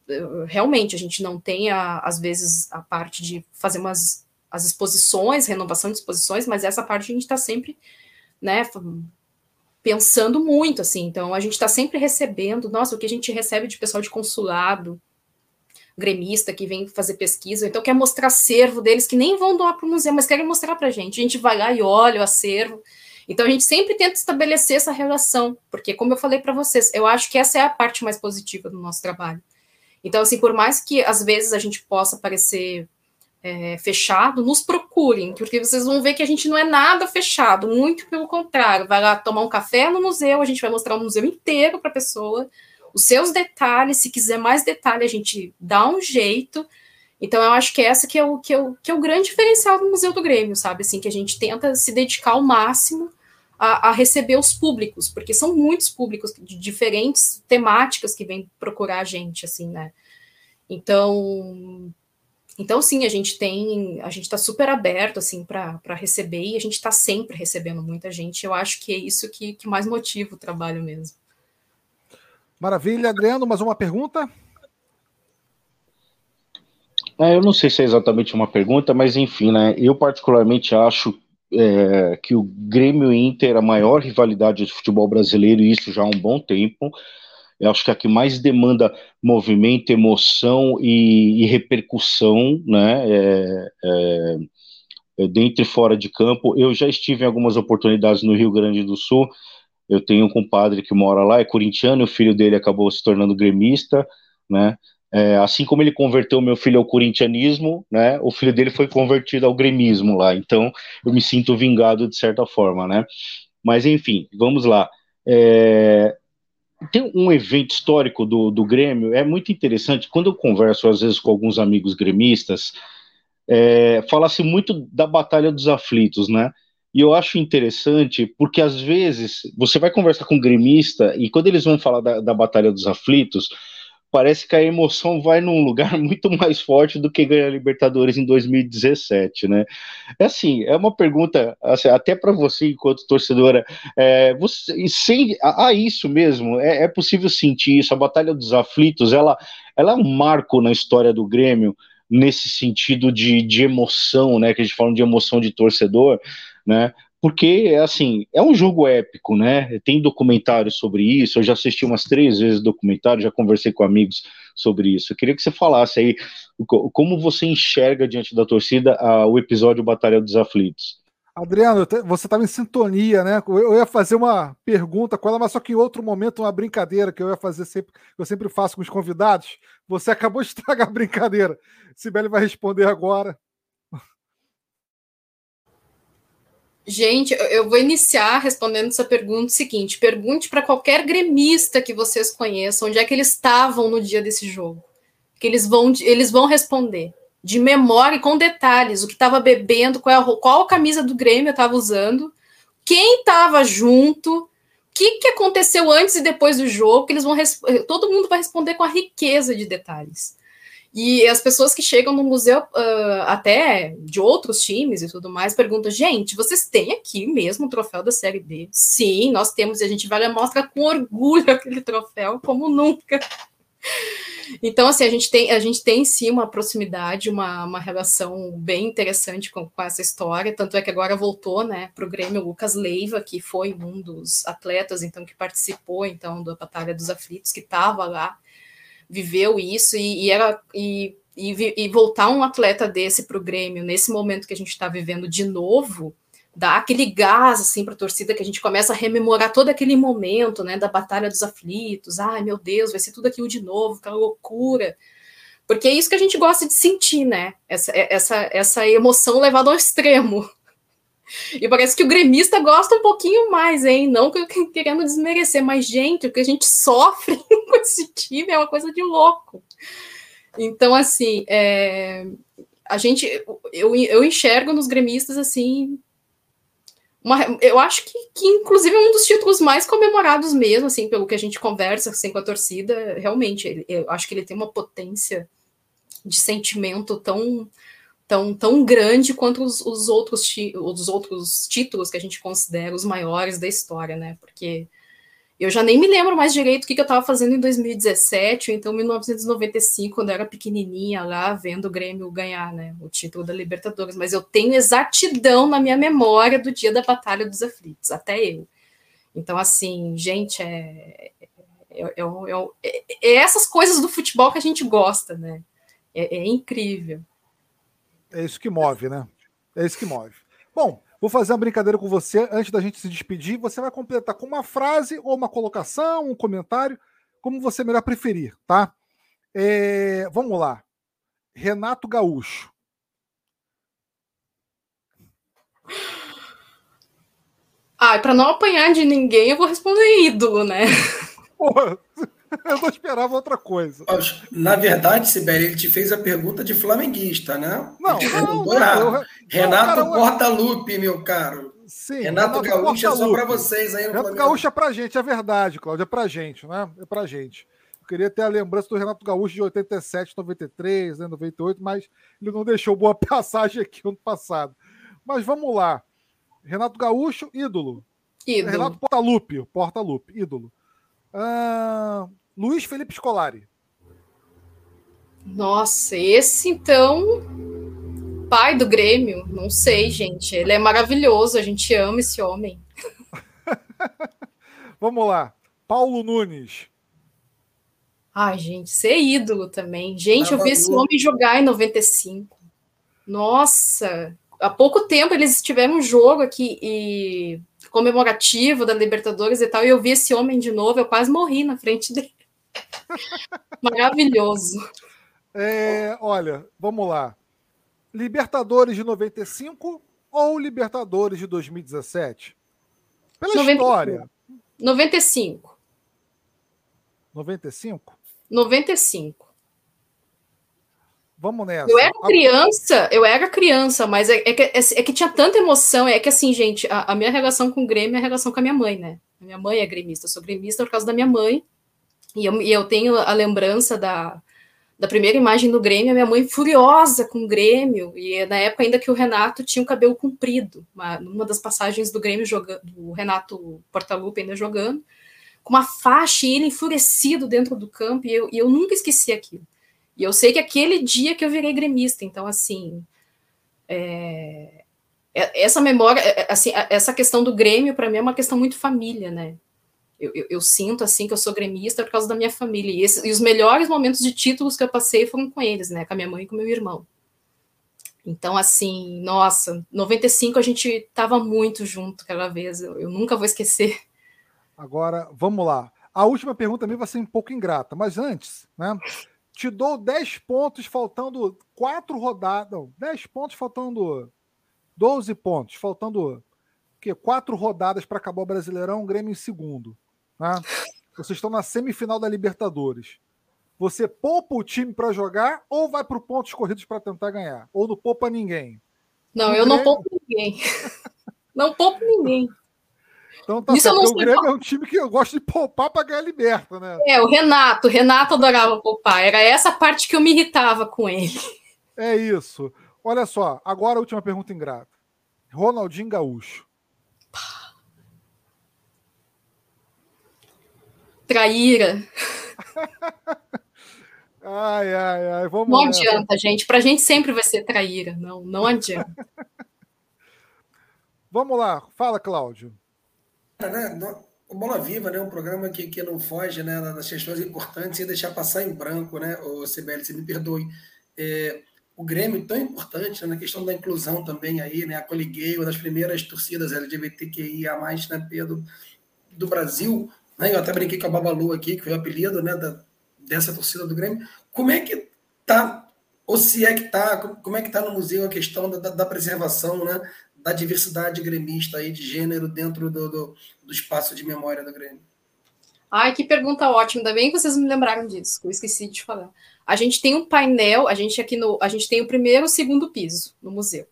S3: realmente a gente não tem, a, às vezes, a parte de fazer umas as exposições, renovação de exposições, mas essa parte a gente está sempre, né, pensando muito, assim. Então, a gente está sempre recebendo, nossa, o que a gente recebe de pessoal de consulado, gremista que vem fazer pesquisa, então quer mostrar acervo deles que nem vão doar para o museu, mas querem mostrar para a gente. A gente vai lá e olha o acervo. Então a gente sempre tenta estabelecer essa relação, porque como eu falei para vocês, eu acho que essa é a parte mais positiva do nosso trabalho. Então, assim, por mais que às vezes a gente possa parecer é, fechado, nos procurem, porque vocês vão ver que a gente não é nada fechado, muito pelo contrário. Vai lá tomar um café no museu, a gente vai mostrar o museu inteiro para a pessoa, os seus detalhes, se quiser mais detalhe, a gente dá um jeito. Então, eu acho que essa que é o, que é o, que é o grande diferencial do Museu do Grêmio, sabe? Assim, que a gente tenta se dedicar ao máximo a, a, receber os públicos, porque são muitos públicos de diferentes temáticas que vêm procurar a gente, assim, né? Então, então sim, a gente tem, a gente está super aberto assim para receber e a gente está sempre recebendo muita gente. Eu acho que é isso que, que mais motiva o trabalho mesmo.
S1: Maravilha, Adriano, mais uma pergunta?
S4: É, eu não sei se é exatamente uma pergunta, mas enfim, né? Eu particularmente acho é, que o Grêmio Inter é a maior rivalidade do futebol brasileiro, e isso já há um bom tempo. Eu acho que é a que mais demanda movimento, emoção e, e repercussão, né? É, é, é, dentro e fora de campo. Eu já estive em algumas oportunidades no Rio Grande do Sul. Eu tenho um compadre que mora lá, é corintiano, o filho dele acabou se tornando gremista, né? É, assim como ele converteu meu filho ao corintianismo, né, o filho dele foi convertido ao gremismo lá. Então, eu me sinto vingado de certa forma, né? Mas enfim, vamos lá. É, tem um evento histórico do, do Grêmio, é muito interessante. Quando eu converso às vezes com alguns amigos gremistas, é, fala-se muito da Batalha dos Aflitos, né? E eu acho interessante porque às vezes você vai conversar com um gremista e quando eles vão falar da, da Batalha dos Aflitos, parece que a emoção vai num lugar muito mais forte do que ganhar Libertadores em 2017, né? É assim, é uma pergunta assim, até para você enquanto torcedora, é, você, sem, há isso mesmo, é, é, possível sentir isso. A Batalha dos Aflitos, ela, ela é um marco na história do Grêmio nesse sentido de, de emoção, né? Que a gente fala de emoção de torcedor, né? Porque assim é um jogo épico, né? Tem documentários sobre isso. Eu já assisti umas três vezes documentário, já conversei com amigos sobre isso. Eu queria que você falasse aí como você enxerga diante da torcida a, o episódio Batalha dos Aflitos.
S1: Adriano, você estava em sintonia, né? Eu ia fazer uma pergunta com ela, mas só que em outro momento, uma brincadeira que eu ia fazer sempre, eu sempre faço com os convidados. Você acabou de estragar a brincadeira. Sibeli vai responder agora.
S3: Gente, eu vou iniciar respondendo essa pergunta seguinte: pergunte para qualquer gremista que vocês conheçam onde é que eles estavam no dia desse jogo. Que eles vão, eles vão responder de memória e com detalhes o que estava bebendo, qual, a, qual camisa do Grêmio estava usando, quem estava junto, o que, que aconteceu antes e depois do jogo, que eles vão todo mundo vai responder com a riqueza de detalhes. E as pessoas que chegam no museu, uh, até de outros times e tudo mais, perguntam: gente, vocês têm aqui mesmo o troféu da Série B? Sim, nós temos, e a gente vai lá mostra com orgulho aquele troféu, como nunca. Então, assim, a gente tem, a gente tem sim uma proximidade, uma, uma relação bem interessante com, com essa história. Tanto é que agora voltou né, para o Grêmio Lucas Leiva, que foi um dos atletas então que participou então da Batalha dos Aflitos, que estava lá viveu isso e, e era e, e, e, voltar um atleta desse para o Grêmio nesse momento que a gente está vivendo de novo dá aquele gás assim para a torcida que a gente começa a rememorar todo aquele momento né da batalha dos aflitos ai meu Deus vai ser tudo aquilo de novo aquela loucura. Porque é isso que a gente gosta de sentir né essa essa essa emoção levada ao extremo e parece que o gremista gosta um pouquinho mais, hein? Não querendo desmerecer, mas, gente, o que a gente sofre com esse time é uma coisa de louco. Então, assim, é, a gente, eu, eu enxergo nos gremistas, assim, uma, eu acho que, que, inclusive, é um dos títulos mais comemorados mesmo, assim, pelo que a gente conversa assim, com a torcida, realmente, eu acho que ele tem uma potência de sentimento tão tão, tão grande quanto os, os, outros, os outros títulos que a gente considera os maiores da história, né? Porque eu já nem me lembro mais direito o que, que eu estava fazendo em 2017, ou então 1995, quando eu era pequenininha lá, vendo o Grêmio ganhar né, o título da Libertadores. Mas eu tenho exatidão na minha memória do dia da Batalha dos Aflitos, até eu. Então, assim, gente, é, é, é, é, é essas coisas do futebol que a gente gosta, né? é incrível.
S1: É isso que move, né? É isso que move. Bom, Vou fazer uma brincadeira com você antes da gente se despedir. Você vai completar com uma frase ou uma colocação, um comentário, como você melhor preferir, tá? É, vamos lá. Renato Gaúcho.
S3: Ah, para não apanhar de ninguém, eu vou responder ídolo, né?
S1: Porra, eu não esperava outra coisa.
S2: Na verdade, Sibeli, ele te fez a pergunta de flamenguista, né?
S1: Não, não, não,
S2: não, Renato não, Portaluppi, meu caro.
S1: Sim,
S2: Renato, Renato Gaúcho é só para vocês aí no
S1: Renato Flamengo. Gaúcho é pra gente, é verdade, Cláudio, é pra gente, né? É pra gente. Eu queria ter a lembrança do Renato Gaúcho de 87, 93, né, 98, mas ele não deixou boa passagem aqui ano passado. Mas vamos lá. Renato Gaúcho, ídolo.
S3: Ídolo.
S1: Renato Portaluppi, Portaluppi, ídolo. Uh, Luiz Felipe Scolari.
S3: Nossa, esse então. Pai do Grêmio, não sei, gente. Ele é maravilhoso, a gente ama esse homem.
S1: Vamos lá. Paulo Nunes.
S3: Ai, gente, ser ídolo também. Gente, eu vi esse homem jogar em 95. Nossa, há pouco tempo eles tiveram um jogo aqui e comemorativo da Libertadores e tal, e eu vi esse homem de novo, eu quase morri na frente dele. Maravilhoso.
S1: É, olha, vamos lá. Libertadores de 95 ou Libertadores de 2017? Pela 95. história.
S3: 95.
S1: 95?
S3: 95.
S1: Vamos nessa.
S3: Eu era criança, eu era criança, mas é, é, que, é, é que, tinha tanta emoção. É que assim, gente, a, a, minha relação com o Grêmio é a relação com a minha mãe, né? A minha mãe é gremista, eu sou gremista por causa da minha mãe. E eu, e eu tenho a lembrança da, da primeira imagem do Grêmio, a minha mãe furiosa com o Grêmio, e na época ainda que o Renato tinha o cabelo comprido, uma, numa das passagens do Grêmio jogando, o Renato Portaluppi ainda jogando, com uma faixa e ele enfurecido dentro do campo, e eu, e eu nunca esqueci aquilo. E eu sei que aquele dia que eu virei gremista, então, assim, é, é essa memória, é, é, assim, essa questão do Grêmio, para mim, é uma questão muito família, né? Eu, eu, eu, sinto, assim, que eu sou gremista por causa da minha família. E, esse, e, os melhores momentos de títulos que eu passei foram com eles, né? Com a minha mãe e com meu irmão. Então, assim, nossa, 95 a gente tava muito junto aquela vez. Eu, eu nunca vou esquecer.
S1: Agora, vamos lá. A última pergunta também vai ser um pouco ingrata, mas antes, né? Te dou 10 pontos faltando 4 rodadas. Não, 10 pontos faltando 12 pontos, faltando que 4 rodadas para acabar o Brasileirão, o Grêmio em segundo. Né? Vocês estão na semifinal da Libertadores. Você poupa o time para jogar ou vai para pontos corridos para tentar ganhar? Ou não poupa ninguém?
S3: Não, eu Grêmio... não poupo ninguém. não poupo ninguém.
S1: Então tá Isso certo. O Grêmio é um time que eu gosto de poupar para ganhar liberta, né?
S3: É, o Renato. O Renato adorava poupar. Era essa parte que eu me irritava com ele.
S1: É isso. Olha só, agora a última pergunta ingrata. Ronaldinho Gaúcho.
S3: Traíra.
S1: ai, ai, ai. Vamos
S3: não nessa. adianta, gente. Pra gente sempre vai ser traíra. Não, não adianta.
S1: Vamos lá. Fala, Cláudio
S2: né? O Bola Viva, né? Um programa que, que não foge né, das questões importantes e deixar passar em branco, né? O CBL, se me perdoe. É, o Grêmio tão importante né, na questão da inclusão também aí, né? A Coliguei, uma das primeiras torcidas LGBTQIA+, né, Pedro, do Brasil. Né? Eu até brinquei com a Babalu aqui, que foi o apelido né, da, dessa torcida do Grêmio. Como é que tá, ou se é que tá, como é que tá no museu a questão da, da preservação, né? Da diversidade gremista aí de gênero dentro do, do, do espaço de memória do Grêmio?
S3: Ai, que pergunta ótima, ainda bem que vocês me lembraram disso, eu esqueci de falar. A gente tem um painel, a gente aqui no, a gente tem o primeiro e o segundo piso no museu.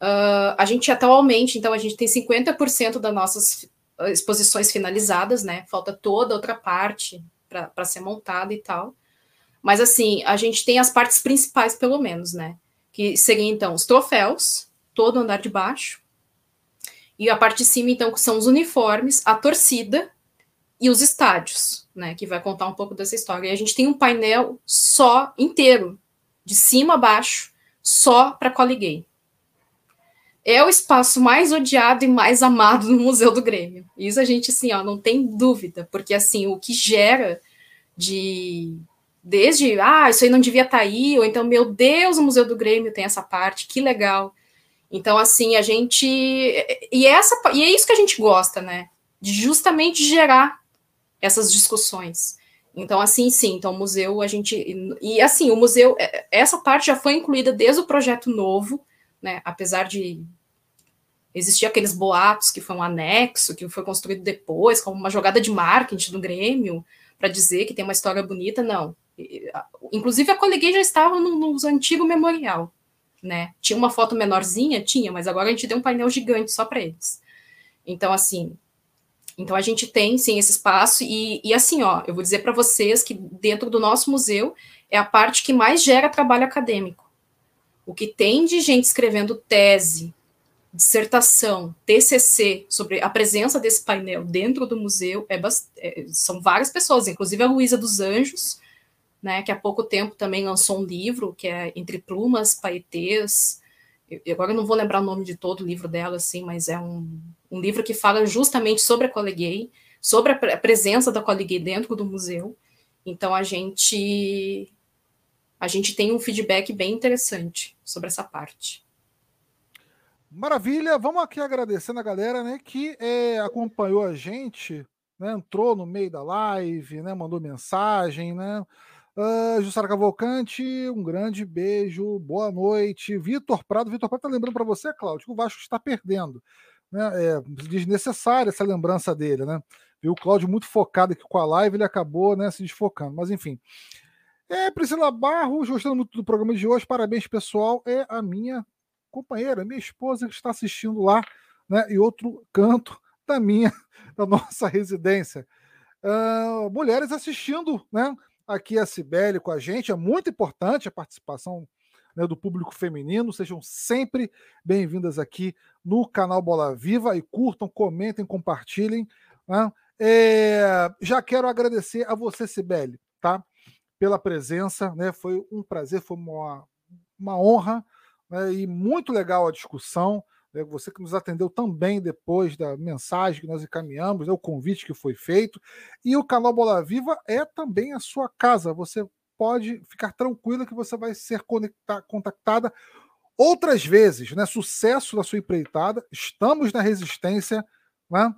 S3: Uh, a gente atualmente, então, a gente tem 50% das nossas exposições finalizadas, né? Falta toda outra parte para ser montada e tal. Mas assim, a gente tem as partes principais, pelo menos, né? Que seriam então os troféus, todo o andar de baixo. E a parte de cima, então, são os uniformes, a torcida e os estádios, né? Que vai contar um pouco dessa história. E a gente tem um painel só, inteiro, de cima a baixo, só para Colligay. É o espaço mais odiado e mais amado no Museu do Grêmio. Isso a gente, assim, ó, não tem dúvida, porque, assim, o que gera de desde, ah, isso aí não devia estar tá aí, ou então, meu Deus, o Museu do Grêmio tem essa parte, que legal. Então, assim, a gente. E, essa, e é isso que a gente gosta, né? De justamente gerar essas discussões. Então, assim, sim, então o museu, a gente. E assim, o museu, é, essa parte já foi incluída desde o projeto novo, né? Apesar de existir aqueles boatos que foi um anexo, que foi construído depois, como uma jogada de marketing do Grêmio, para dizer que tem uma história bonita, não. Inclusive, a Coleguei já estava no, no antigo memorial né? Tinha uma foto menorzinha? Tinha, mas agora a gente deu um painel gigante só para eles. Então, assim, então a gente tem sim esse espaço, e, e assim, ó, eu vou dizer para vocês que dentro do nosso museu é a parte que mais gera trabalho acadêmico. O que tem de gente escrevendo tese, dissertação, TCC sobre a presença desse painel dentro do museu é, é são várias pessoas, inclusive a Luísa dos Anjos, né, que há pouco tempo também lançou um livro, que é Entre Plumas, Paetês, eu, agora eu não vou lembrar o nome de todo o livro dela, assim, mas é um, um livro que fala justamente sobre a Coleguei, sobre a, a presença da Coleguei dentro do museu, então a gente a gente tem um feedback bem interessante sobre essa parte.
S1: Maravilha, vamos aqui agradecendo a galera né, que é, acompanhou a gente, né, entrou no meio da live, né, mandou mensagem, né, Uh, Jussara Cavalcante, um grande beijo, boa noite. Vitor Prado, Vitor Prado está lembrando para você, Cláudio, que o Vasco está perdendo. Né? É desnecessária essa lembrança dele, né? Viu o Cláudio muito focado aqui com a live, ele acabou né, se desfocando. Mas enfim. É, Priscila Barros, gostando muito do programa de hoje, parabéns, pessoal. É a minha companheira, minha esposa que está assistindo lá, né? E outro canto da minha, da nossa residência. Uh, mulheres assistindo, né? Aqui a Cibele com a gente. É muito importante a participação né, do público feminino. Sejam sempre bem-vindas aqui no canal Bola Viva e curtam, comentem, compartilhem. Né? É, já quero agradecer a você, Cibele, tá? Pela presença, né? Foi um prazer, foi uma, uma honra né? e muito legal a discussão. Né, você que nos atendeu também depois da mensagem que nós encaminhamos, né, o convite que foi feito. E o canal Bola Viva é também a sua casa. Você pode ficar tranquila que você vai ser contactada outras vezes. Né? Sucesso da sua empreitada. Estamos na resistência. Né?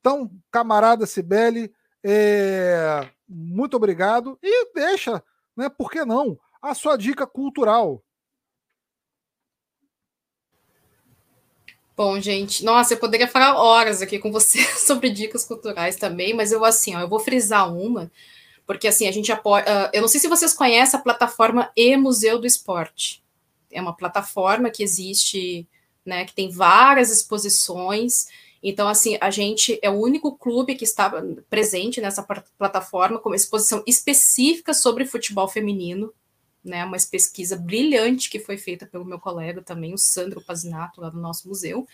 S1: Então, camarada Cibele, é, muito obrigado. E deixa, né, por que não, a sua dica cultural.
S3: Bom, gente, nossa, eu poderia falar horas aqui com você sobre dicas culturais também, mas eu assim, ó, eu vou frisar uma, porque assim, a gente apoia. Uh, eu não sei se vocês conhecem a plataforma E Museu do Esporte. É uma plataforma que existe, né, que tem várias exposições. Então, assim, a gente é o único clube que está presente nessa plataforma com uma exposição específica sobre futebol feminino né, uma pesquisa brilhante que foi feita pelo meu colega também, o Sandro Pazinato, lá do nosso museu.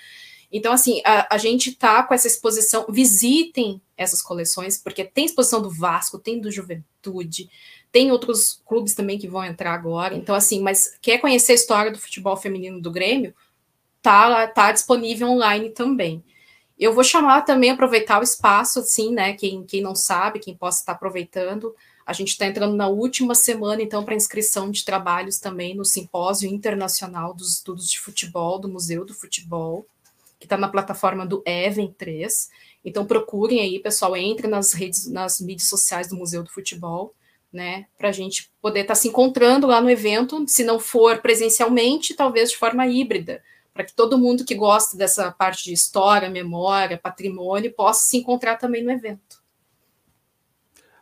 S3: Então, assim, a, a gente tá com essa exposição, visitem essas coleções, porque tem exposição do Vasco, tem do Juventude, tem outros clubes também que vão entrar agora. Então, assim, mas quer conhecer a história do futebol feminino do Grêmio? Tá, tá disponível online também. Eu vou chamar também, aproveitar o espaço, assim, né? Quem, quem não sabe, quem possa estar aproveitando, a gente está entrando na última semana, então, para inscrição de trabalhos também no Simpósio Internacional dos Estudos de Futebol, do Museu do Futebol, que está na plataforma do Even 3. Então, procurem aí, pessoal, entre nas redes, nas mídias sociais do Museu do Futebol, né, para a gente poder estar tá se encontrando lá no evento, se não for presencialmente, talvez de forma híbrida, para que todo mundo que gosta dessa parte de história, memória, patrimônio, possa se encontrar também no evento.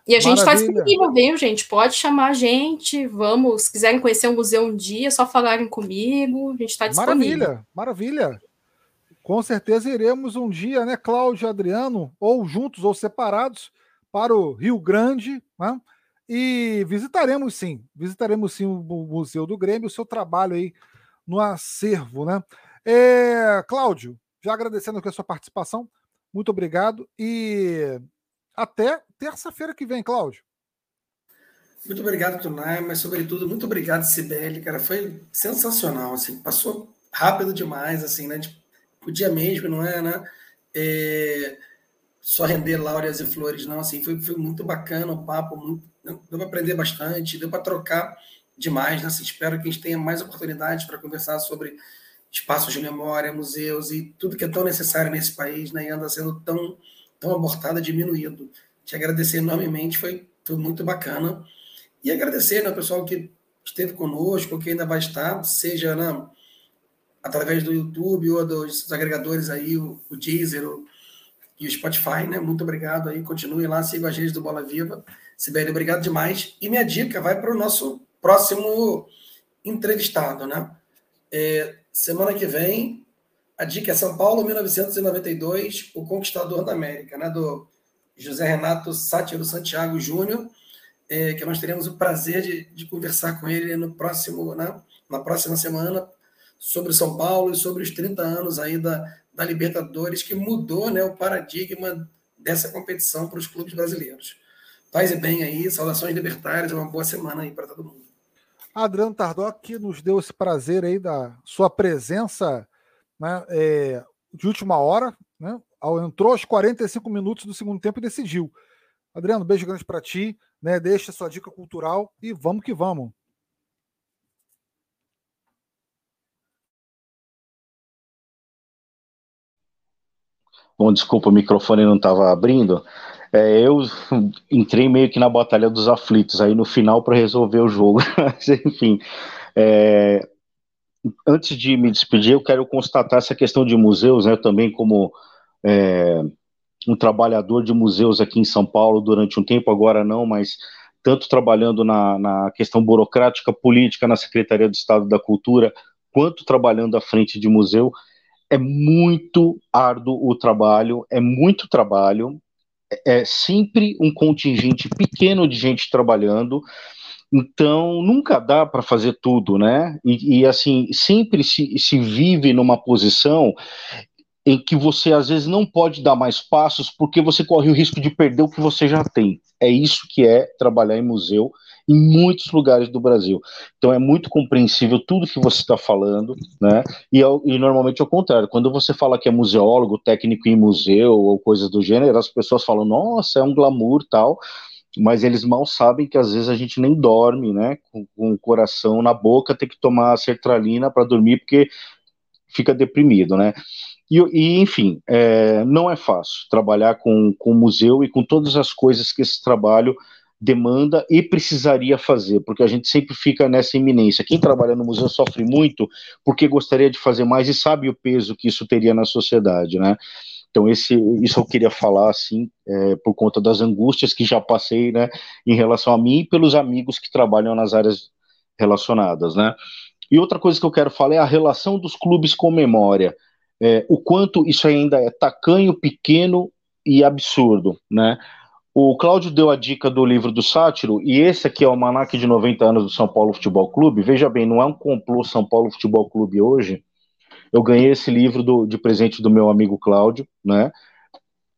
S3: E a gente está disponível, viu, gente? Pode chamar a gente, vamos, se quiserem conhecer o museu um dia, é só falarem comigo, a gente está disponível.
S1: Maravilha, maravilha. Com certeza iremos um dia, né, Cláudio e Adriano, ou juntos ou separados, para o Rio Grande, né? E visitaremos sim, visitaremos sim o Museu do Grêmio, o seu trabalho aí no acervo, né? É, Cláudio, já agradecendo aqui a sua participação, muito obrigado e até terça-feira que vem, Cláudio.
S2: Muito obrigado, Tunai, mas sobretudo muito obrigado, Sibeli, cara, foi sensacional, assim, passou rápido demais, assim, né, tipo, podia mesmo, não é, né, é, só render láureas e flores, não, assim, foi, foi muito bacana o papo, muito, deu para aprender bastante, deu para trocar demais, né, assim, espero que a gente tenha mais oportunidades para conversar sobre espaços de memória, museus e tudo que é tão necessário nesse país, né, e anda sendo tão, tão abortado, diminuído. Te agradecer enormemente, foi, foi muito bacana. E agradecer né, ao pessoal que esteve conosco, que ainda vai estar, seja né, através do YouTube ou dos agregadores aí, o, o Deezer o, e o Spotify, né? Muito obrigado aí, continue lá, siga a gente do Bola Viva. Sibeli, obrigado demais. E minha dica vai para o nosso próximo entrevistado, né? É, semana que vem, a dica é São Paulo, 1992, o Conquistador da América, né? Do José Renato Sátiro Santiago Júnior, é, que nós teremos o prazer de, de conversar com ele no próximo, né? na próxima semana, sobre São Paulo e sobre os 30 anos aí da, da Libertadores, que mudou né, o paradigma dessa competição para os clubes brasileiros. Paz e bem aí, saudações libertárias, uma boa semana aí para todo mundo.
S1: Adriano Tardoc que nos deu esse prazer aí da sua presença né, é, de última hora, né? Entrou aos 45 minutos do segundo tempo e decidiu. Adriano, beijo grande para ti, né? Deixa sua dica cultural e vamos que vamos.
S4: Bom, desculpa, o microfone não estava abrindo. É, eu entrei meio que na batalha dos aflitos aí no final para resolver o jogo. Mas, enfim, é, antes de me despedir, eu quero constatar essa questão de museus, né? Também como é, um trabalhador de museus aqui em São Paulo durante um tempo, agora não, mas tanto trabalhando na, na questão burocrática política na Secretaria do Estado da Cultura, quanto trabalhando à frente de museu é muito árduo o trabalho, é muito trabalho, é, é sempre um contingente pequeno de gente trabalhando, então nunca dá para fazer tudo, né? E, e, assim, sempre se, se vive numa posição em que você às vezes não pode dar mais passos porque você corre o risco de perder o que você já tem. É isso que é trabalhar em museu em muitos lugares do Brasil. Então é muito compreensível tudo que você está falando, né? E, e normalmente é o contrário. Quando você fala que é museólogo, técnico em museu ou coisas do gênero, as pessoas falam, nossa, é um glamour tal mas eles mal sabem que às vezes a gente nem dorme, né? Com, com o coração na boca, tem que tomar sertralina para dormir porque fica deprimido, né? E, e enfim, é, não é fácil trabalhar com, com museu e com todas as coisas que esse trabalho demanda e precisaria fazer, porque a gente sempre fica nessa iminência. Quem trabalha no museu sofre muito porque gostaria de fazer mais e sabe o peso que isso teria na sociedade, né? Então, esse, isso eu queria falar, assim, é, por conta das angústias que já passei, né, em relação a mim e pelos amigos que trabalham nas áreas relacionadas, né. E outra coisa que eu quero falar é a relação dos clubes com memória, é, o quanto isso ainda é tacanho, pequeno e absurdo, né. O Cláudio deu a dica do livro do Sátiro, e esse aqui é o Almanac de 90 anos do São Paulo Futebol Clube. Veja bem, não é um complô São Paulo Futebol Clube hoje. Eu ganhei esse livro do, de presente do meu amigo Cláudio, né?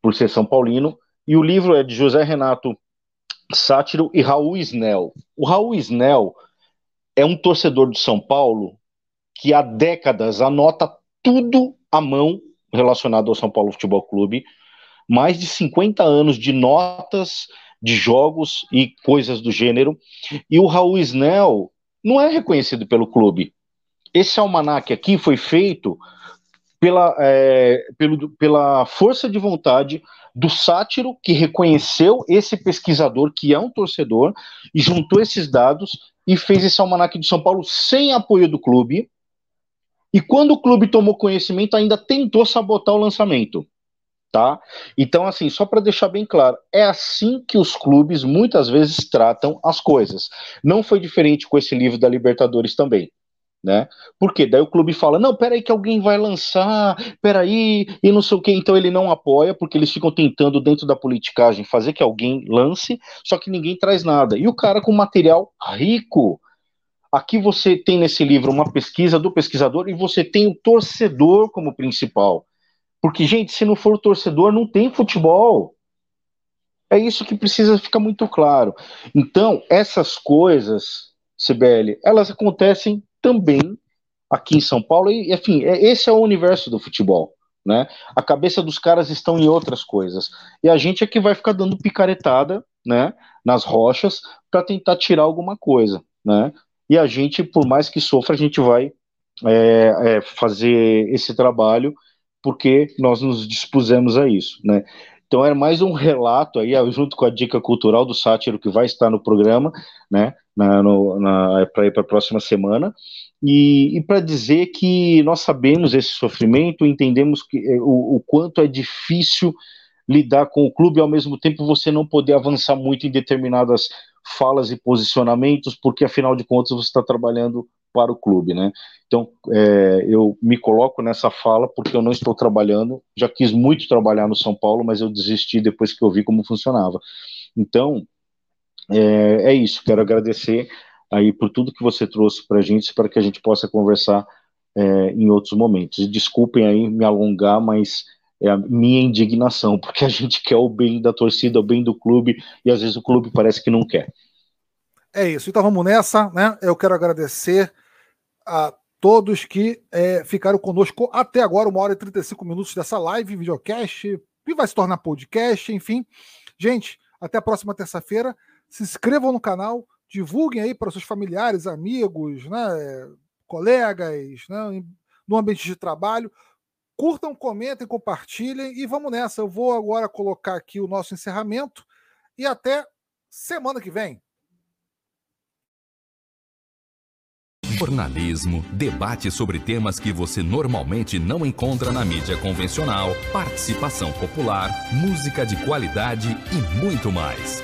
S4: Por ser São Paulino. E o livro é de José Renato Sátiro e Raul Snell. O Raul Snell é um torcedor de São Paulo que há décadas anota tudo à mão relacionado ao São Paulo Futebol Clube mais de 50 anos de notas de jogos e coisas do gênero. E o Raul Snell não é reconhecido pelo clube. Esse almanac aqui foi feito pela, é, pelo, pela força de vontade do sátiro que reconheceu esse pesquisador, que é um torcedor, e juntou esses dados e fez esse almanac de São Paulo sem apoio do clube. E quando o clube tomou conhecimento, ainda tentou sabotar o lançamento tá? Então, assim, só para deixar bem claro, é assim que os clubes muitas vezes tratam as coisas. Não foi diferente com esse livro da Libertadores também. Né? Porque daí o clube fala: não, peraí, que alguém vai lançar, peraí, e não sei o que, então ele não apoia, porque eles ficam tentando, dentro da politicagem, fazer que alguém lance, só que ninguém traz nada. E o cara com material rico. Aqui você tem nesse livro uma pesquisa do pesquisador e você tem o torcedor como principal. Porque, gente, se não for torcedor, não tem futebol. É isso que precisa ficar muito claro. Então, essas coisas, CBL, elas acontecem também aqui em São Paulo, e, enfim, é, esse é o universo do futebol. Né? A cabeça dos caras estão em outras coisas. E a gente é que vai ficar dando picaretada né, nas rochas para tentar tirar alguma coisa. Né? E a gente, por mais que sofra, a gente vai é, é, fazer esse trabalho porque nós nos dispusemos a isso, né? Então era mais um relato aí, junto com a dica cultural do sátiro que vai estar no programa, né? Na, na, para ir para a próxima semana. E, e para dizer que nós sabemos esse sofrimento, entendemos que, é, o, o quanto é difícil lidar com o clube e ao mesmo tempo você não poder avançar muito em determinadas falas e posicionamentos, porque afinal de contas você está trabalhando para o clube, né? Então é, eu me coloco nessa fala porque eu não estou trabalhando, já quis muito trabalhar no São Paulo, mas eu desisti depois que eu vi como funcionava. Então é, é isso, quero agradecer aí por tudo que você trouxe para a gente, para que a gente possa conversar é, em outros momentos. Desculpem aí me alongar, mas é a minha indignação, porque a gente quer o bem da torcida, o bem do clube, e às vezes o clube parece que não quer.
S1: É isso, então vamos nessa, né? Eu quero agradecer a todos que é, ficaram conosco até agora, uma hora e 35 minutos dessa live, videocast, que vai se tornar podcast, enfim. Gente, até a próxima terça-feira. Se inscrevam no canal, divulguem aí para seus familiares, amigos, né, colegas, né, no ambiente de trabalho. Curtam, comentem, compartilhem e vamos nessa. Eu vou agora colocar aqui o nosso encerramento e até semana que vem.
S5: Jornalismo, debate sobre temas que você normalmente não encontra na mídia convencional, participação popular, música de qualidade e muito mais.